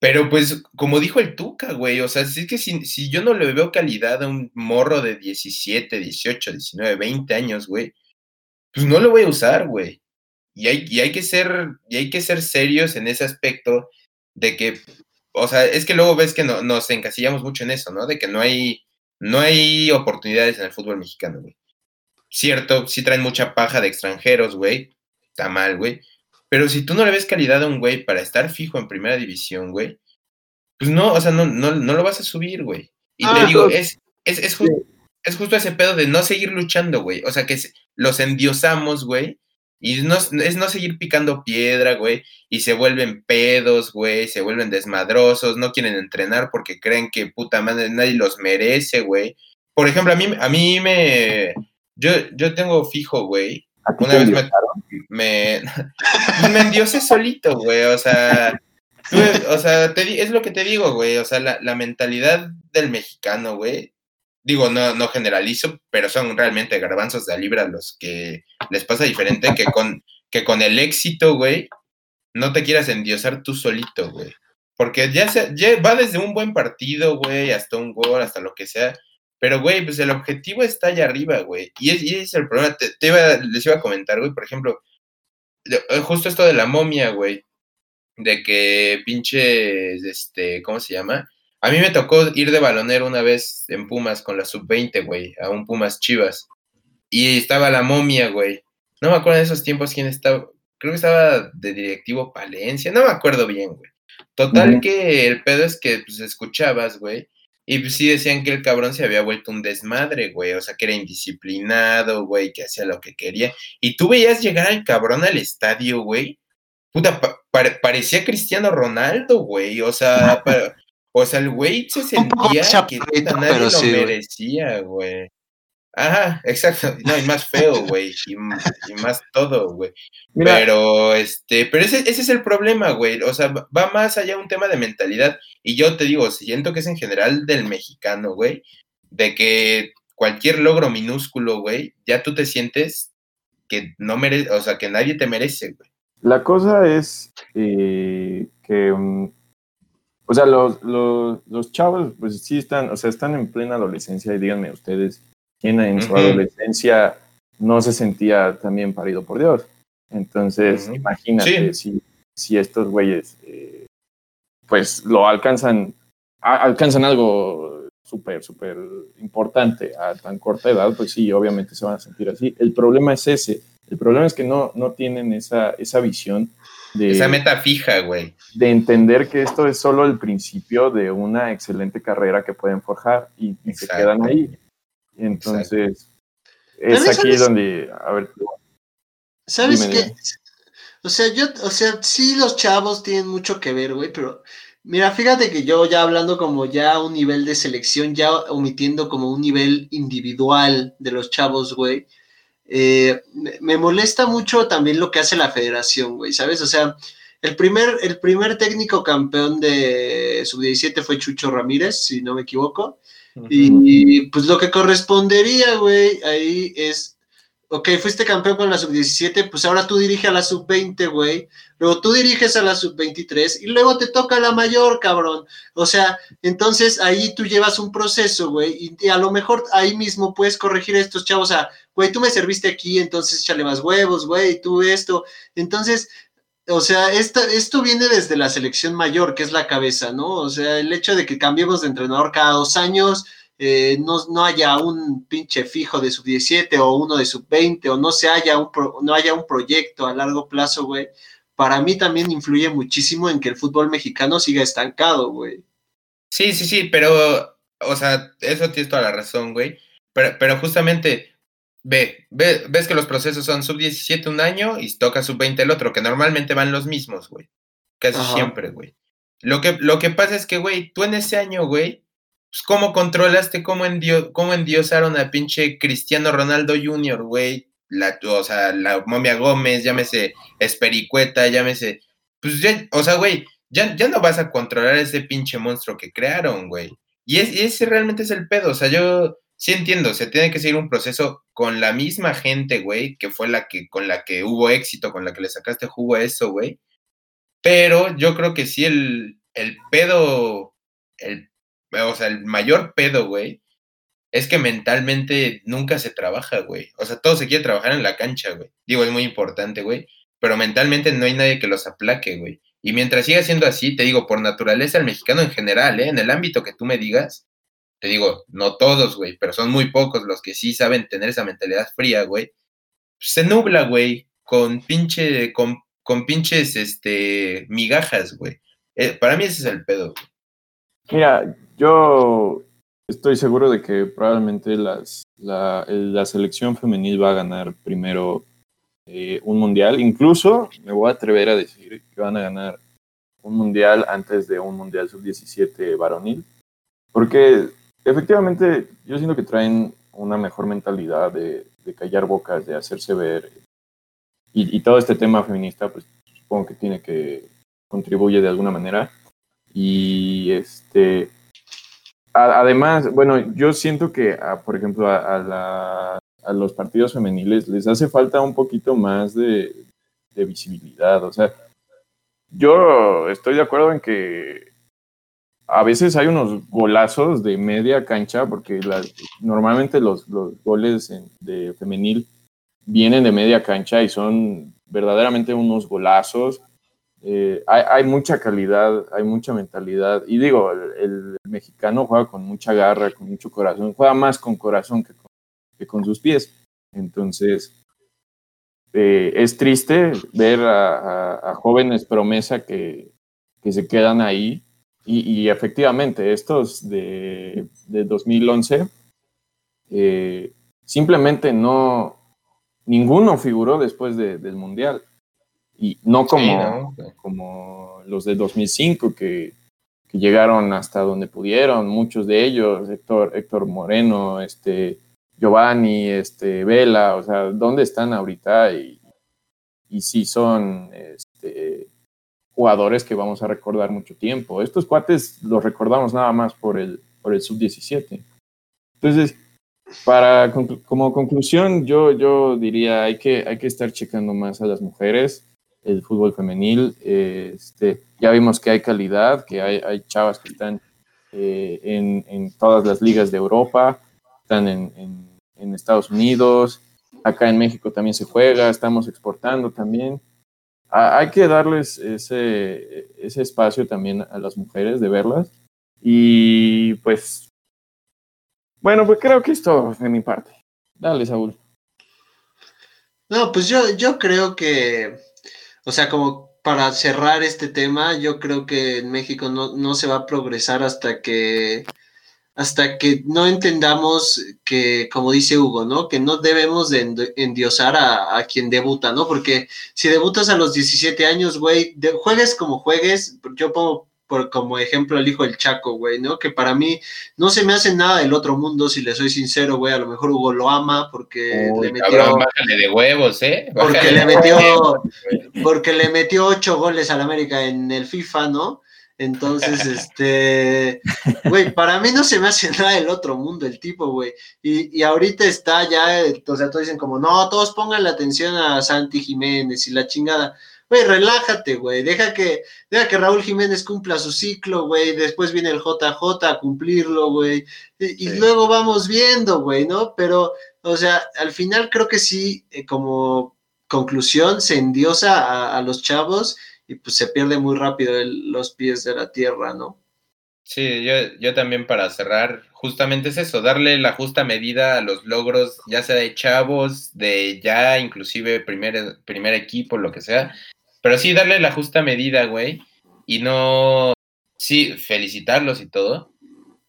Pero pues, como dijo el Tuca, güey, o sea, es que si, si, yo no le veo calidad a un morro de 17, 18, 19, 20 años, güey, pues no lo voy a usar, güey. Y hay, y hay que ser, y hay que ser serios en ese aspecto de que o sea, es que luego ves que no, nos encasillamos mucho en eso, ¿no? De que no hay, no hay oportunidades en el fútbol mexicano, güey. Cierto, sí traen mucha paja de extranjeros, güey. Está mal, güey. Pero si tú no le ves calidad a un güey para estar fijo en primera división, güey, pues no, o sea, no, no, no lo vas a subir, güey. Y te ah, digo, es, es, es, es justo ese pedo de no seguir luchando, güey. O sea, que los endiosamos, güey, y no, es no seguir picando piedra, güey, y se vuelven pedos, güey, se vuelven desmadrosos, no quieren entrenar porque creen que puta madre nadie los merece, güey. Por ejemplo, a mí, a mí me... Yo, yo tengo fijo, güey. Una vez me, me, me endiosé solito, güey, o sea... o sea, te, es lo que te digo, güey. O sea, la, la mentalidad del mexicano, güey, digo, no, no generalizo, pero son realmente garbanzos de libra los que les pasa diferente que con, que con el éxito, güey, no te quieras endiosar tú solito, güey. Porque ya, se, va desde un buen partido, güey, hasta un gol, hasta lo que sea. Pero, güey, pues el objetivo está allá arriba, güey. Y, ese es el problema. Te, les iba a comentar, güey, por ejemplo, eh, justo esto de la momia, güey. De que pinches, este, ¿cómo se llama? A mí me tocó ir de balonero una vez en Pumas con la sub-20, güey, a un Pumas Chivas. Y estaba la momia, güey. No me acuerdo de esos tiempos quién estaba. Creo que estaba de directivo Palencia. No me acuerdo bien, güey. Total que el pedo es que pues escuchabas, güey. Y pues sí decían que el cabrón se había vuelto un desmadre, güey. O sea, que era indisciplinado, güey, que hacía lo que quería. Y tú veías llegar al cabrón al estadio, güey. Puta, parecía Cristiano Ronaldo, güey. O sea, O sea, el güey se sentía que nadie lo merecía, güey. Ajá, exacto. No, y más feo, güey. Y, más todo, güey. Pero, este, pero ese, ese, es el problema, güey. O sea, va más allá un tema de mentalidad. Y yo te digo, siento que es en general del mexicano, güey. De que cualquier logro minúsculo, güey, ya tú te sientes que no merece, o sea, que nadie te merece, güey. La cosa es eh, que um, o sea, los, los, los, chavos, pues sí están, o sea, están en plena adolescencia y díganme ustedes, ¿quién en su adolescencia no se sentía también parido por Dios. Entonces, imagínate si, si estos güeyes eh, pues lo alcanzan, alcanzan algo súper, súper importante a tan corta edad, pues sí, obviamente se van a sentir así. El problema es ese. El problema es que no, no tienen esa, esa visión de... Esa meta fija, güey. De entender que esto es solo el principio de una excelente carrera que pueden forjar y, se quedan ahí. Entonces, es aquí donde... A ver, ¿Sabes qué? O sea, yo, o sea, sí los chavos tienen mucho que ver, güey, pero mira, fíjate que yo ya hablando como ya un nivel de selección, ya omitiendo como un nivel individual de los chavos, güey, eh, me molesta mucho también lo que hace la federación, güey, ¿sabes? O sea, el primer, el primer técnico campeón de sub-17 fue Chucho Ramírez, si no me equivoco. Y pues lo que correspondería, güey, ahí es ok, fuiste campeón con la sub-17, pues ahora tú diriges a la sub-20, güey. Luego tú diriges a la sub-23 y luego te toca la mayor, cabrón. O sea, entonces ahí tú llevas un proceso, güey, y, a lo mejor ahí mismo puedes corregir a estos chavos. Sea, güey, tú me serviste aquí, entonces échale más huevos, güey, tú esto. Entonces, o sea, esto, esto viene desde la selección mayor, que es la cabeza, ¿no? O sea, el hecho de que cambiemos de entrenador cada dos años eh, no, haya un pinche fijo de sub-17 o uno de sub-20 o no se haya un, no haya un proyecto a largo plazo, güey, para mí también influye muchísimo en que el fútbol mexicano siga estancado, güey. Sí, sí, sí, pero, o sea, eso tienes toda la razón, güey. Pero, pero justamente, ve, ve, ves que los procesos son sub-17 un año y toca sub-20 el otro, que normalmente van los mismos, güey. Casi siempre, güey. Lo que, lo que pasa es que, güey, tú en ese año, güey, pues, ¿cómo controlaste cómo, cómo endiosaron a pinche Cristiano Ronaldo Jr., güey? La, o sea, la momia Gómez, llámese Espericueta, llámese. Pues ya, o sea, güey, ya, ya no vas a controlar ese pinche monstruo que crearon, güey. Y, es, ese realmente es el pedo. O sea, yo sí entiendo, se tiene que seguir un proceso con la misma gente, güey, que fue la que, con la que hubo éxito, con la que le sacaste jugo a eso, güey. Pero yo creo que sí el, el pedo, el o sea, el mayor pedo, güey, es que mentalmente nunca se trabaja, güey. O sea, todo se quiere trabajar en la cancha, güey. Digo, es muy importante, güey. Pero mentalmente no hay nadie que los aplaque, güey. Y mientras siga siendo así, te digo, por naturaleza, el mexicano en general, ¿eh? en el ámbito que tú me digas, te digo, no todos, güey, pero son muy pocos los que sí saben tener esa mentalidad fría, güey. Se nubla, güey, con pinche, con, con pinches, este, migajas, güey. Eh, para mí ese es el pedo. Mira, yo estoy seguro de que probablemente las, la, selección femenil va a ganar primero eh, un mundial. Incluso me voy a atrever a decir que van a ganar un mundial antes de un mundial sub-17 varonil. Porque efectivamente yo siento que traen una mejor mentalidad de, callar bocas, de hacerse ver. Y, y, todo este tema feminista, pues supongo que tiene que contribuye de alguna manera. Y este además, bueno, yo siento que, por ejemplo, a, los partidos femeniles les hace falta un poquito más de, visibilidad. O sea, yo estoy de acuerdo en que a veces hay unos golazos de media cancha, porque normalmente los, goles de femenil vienen de media cancha y son verdaderamente unos golazos eh, hay, mucha calidad, hay mucha mentalidad. Y digo, el, mexicano juega con mucha garra, con mucho corazón, juega más con corazón que con, sus pies. Entonces, eh, es triste ver a, jóvenes promesa que, se quedan ahí. Y, efectivamente, estos de, 2011, eh, simplemente no, ninguno figuró después del Mundial. Y no como, como los de 2005 que, que, llegaron hasta donde pudieron, muchos de ellos, Héctor, Héctor Moreno, este, Giovanni, este, Vela, o sea, ¿dónde están ahorita? Y, y sí son este, jugadores que vamos a recordar mucho tiempo. Estos cuates los recordamos nada más por el, por el sub-17. Entonces, para, como conclusión, yo, yo diría, hay que, hay que estar checando más a las mujeres el fútbol femenil. este, ya vimos que hay calidad, que hay, hay chavas que están eh, en, en, todas las ligas de Europa, están en, en, Estados Unidos, acá en México también se juega, estamos exportando también. hay que darles ese, ese espacio también a las mujeres de verlas. Y pues, bueno, pues creo que esto de mi parte. Dale, Saúl. No, pues yo, yo creo que, o sea, como para cerrar este tema, yo creo que en México no, no se va a progresar hasta que hasta que no entendamos que, como dice Hugo, ¿no? Que no debemos de endiosar a, quien debuta, ¿no? Porque si debutas a los 17 años, güey, juegues como juegues, yo pongo por, como ejemplo el hijo del Chaco, güey, ¿no? Que para mí no se me hace nada del otro mundo, si le soy sincero, güey, a lo mejor Hugo lo ama porque le metió... de huevos, ¿eh? porque le metió... porque le metió ocho goles al América en el FIFA, ¿no? Entonces, este, güey, para mí no se me hace nada del otro mundo el tipo, güey. Y, y, ahorita está ya, o sea, todos dicen como, no, todos pongan la atención a Santi Jiménez y la chingada güey, relájate, güey, deja que, deja que Raúl Jiménez cumpla su ciclo, güey, después viene el JJ a cumplirlo, güey, y, luego vamos viendo, güey, ¿no? Pero, o sea, al final creo que sí, eh, como conclusión, se endiosa a, los chavos y pues se pierde muy rápido los pies de la tierra, ¿no? Sí, yo, yo también para cerrar, justamente es eso, darle la justa medida a los logros, ya sea de chavos, de ya inclusive primer, primer equipo, lo que sea, pero sí, darle la justa medida, güey. Y no. Sí, felicitarlos y todo.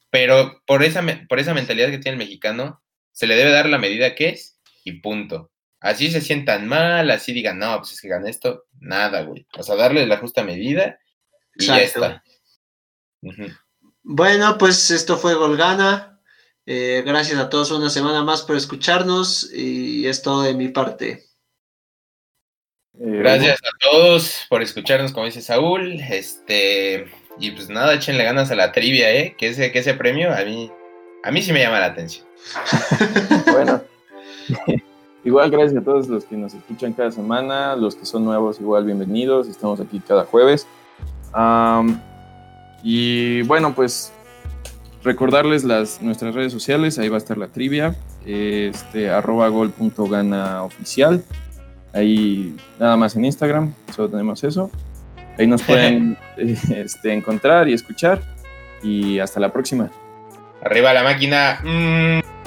Pero por esa, por esa mentalidad que tiene el mexicano, se le debe dar la medida que es y punto. Así se sientan mal, así digan, no, pues es que gané esto. Nada, güey. O sea, darle la justa medida y ya está. Bueno, pues esto fue Golgana. Eh, gracias a todos una semana más por escucharnos y es todo de mi parte. Eh, Gracias a todos por escucharnos, como dice Saúl. Este, y pues nada, échenle ganas a la trivia, ¿eh? Que ese, que ese premio a mí, a mí sí me llama la atención. bueno, igual gracias a todos los que nos escuchan cada semana, los que son nuevos, igual bienvenidos. Estamos aquí cada jueves. y bueno, pues recordarles las, nuestras redes sociales, ahí va a estar la trivia, este, arroba gol.gana oficial. Ahí nada más en Instagram, solo tenemos eso. Ahí nos pueden este, encontrar y escuchar. Y hasta la próxima. Arriba la máquina. Mm.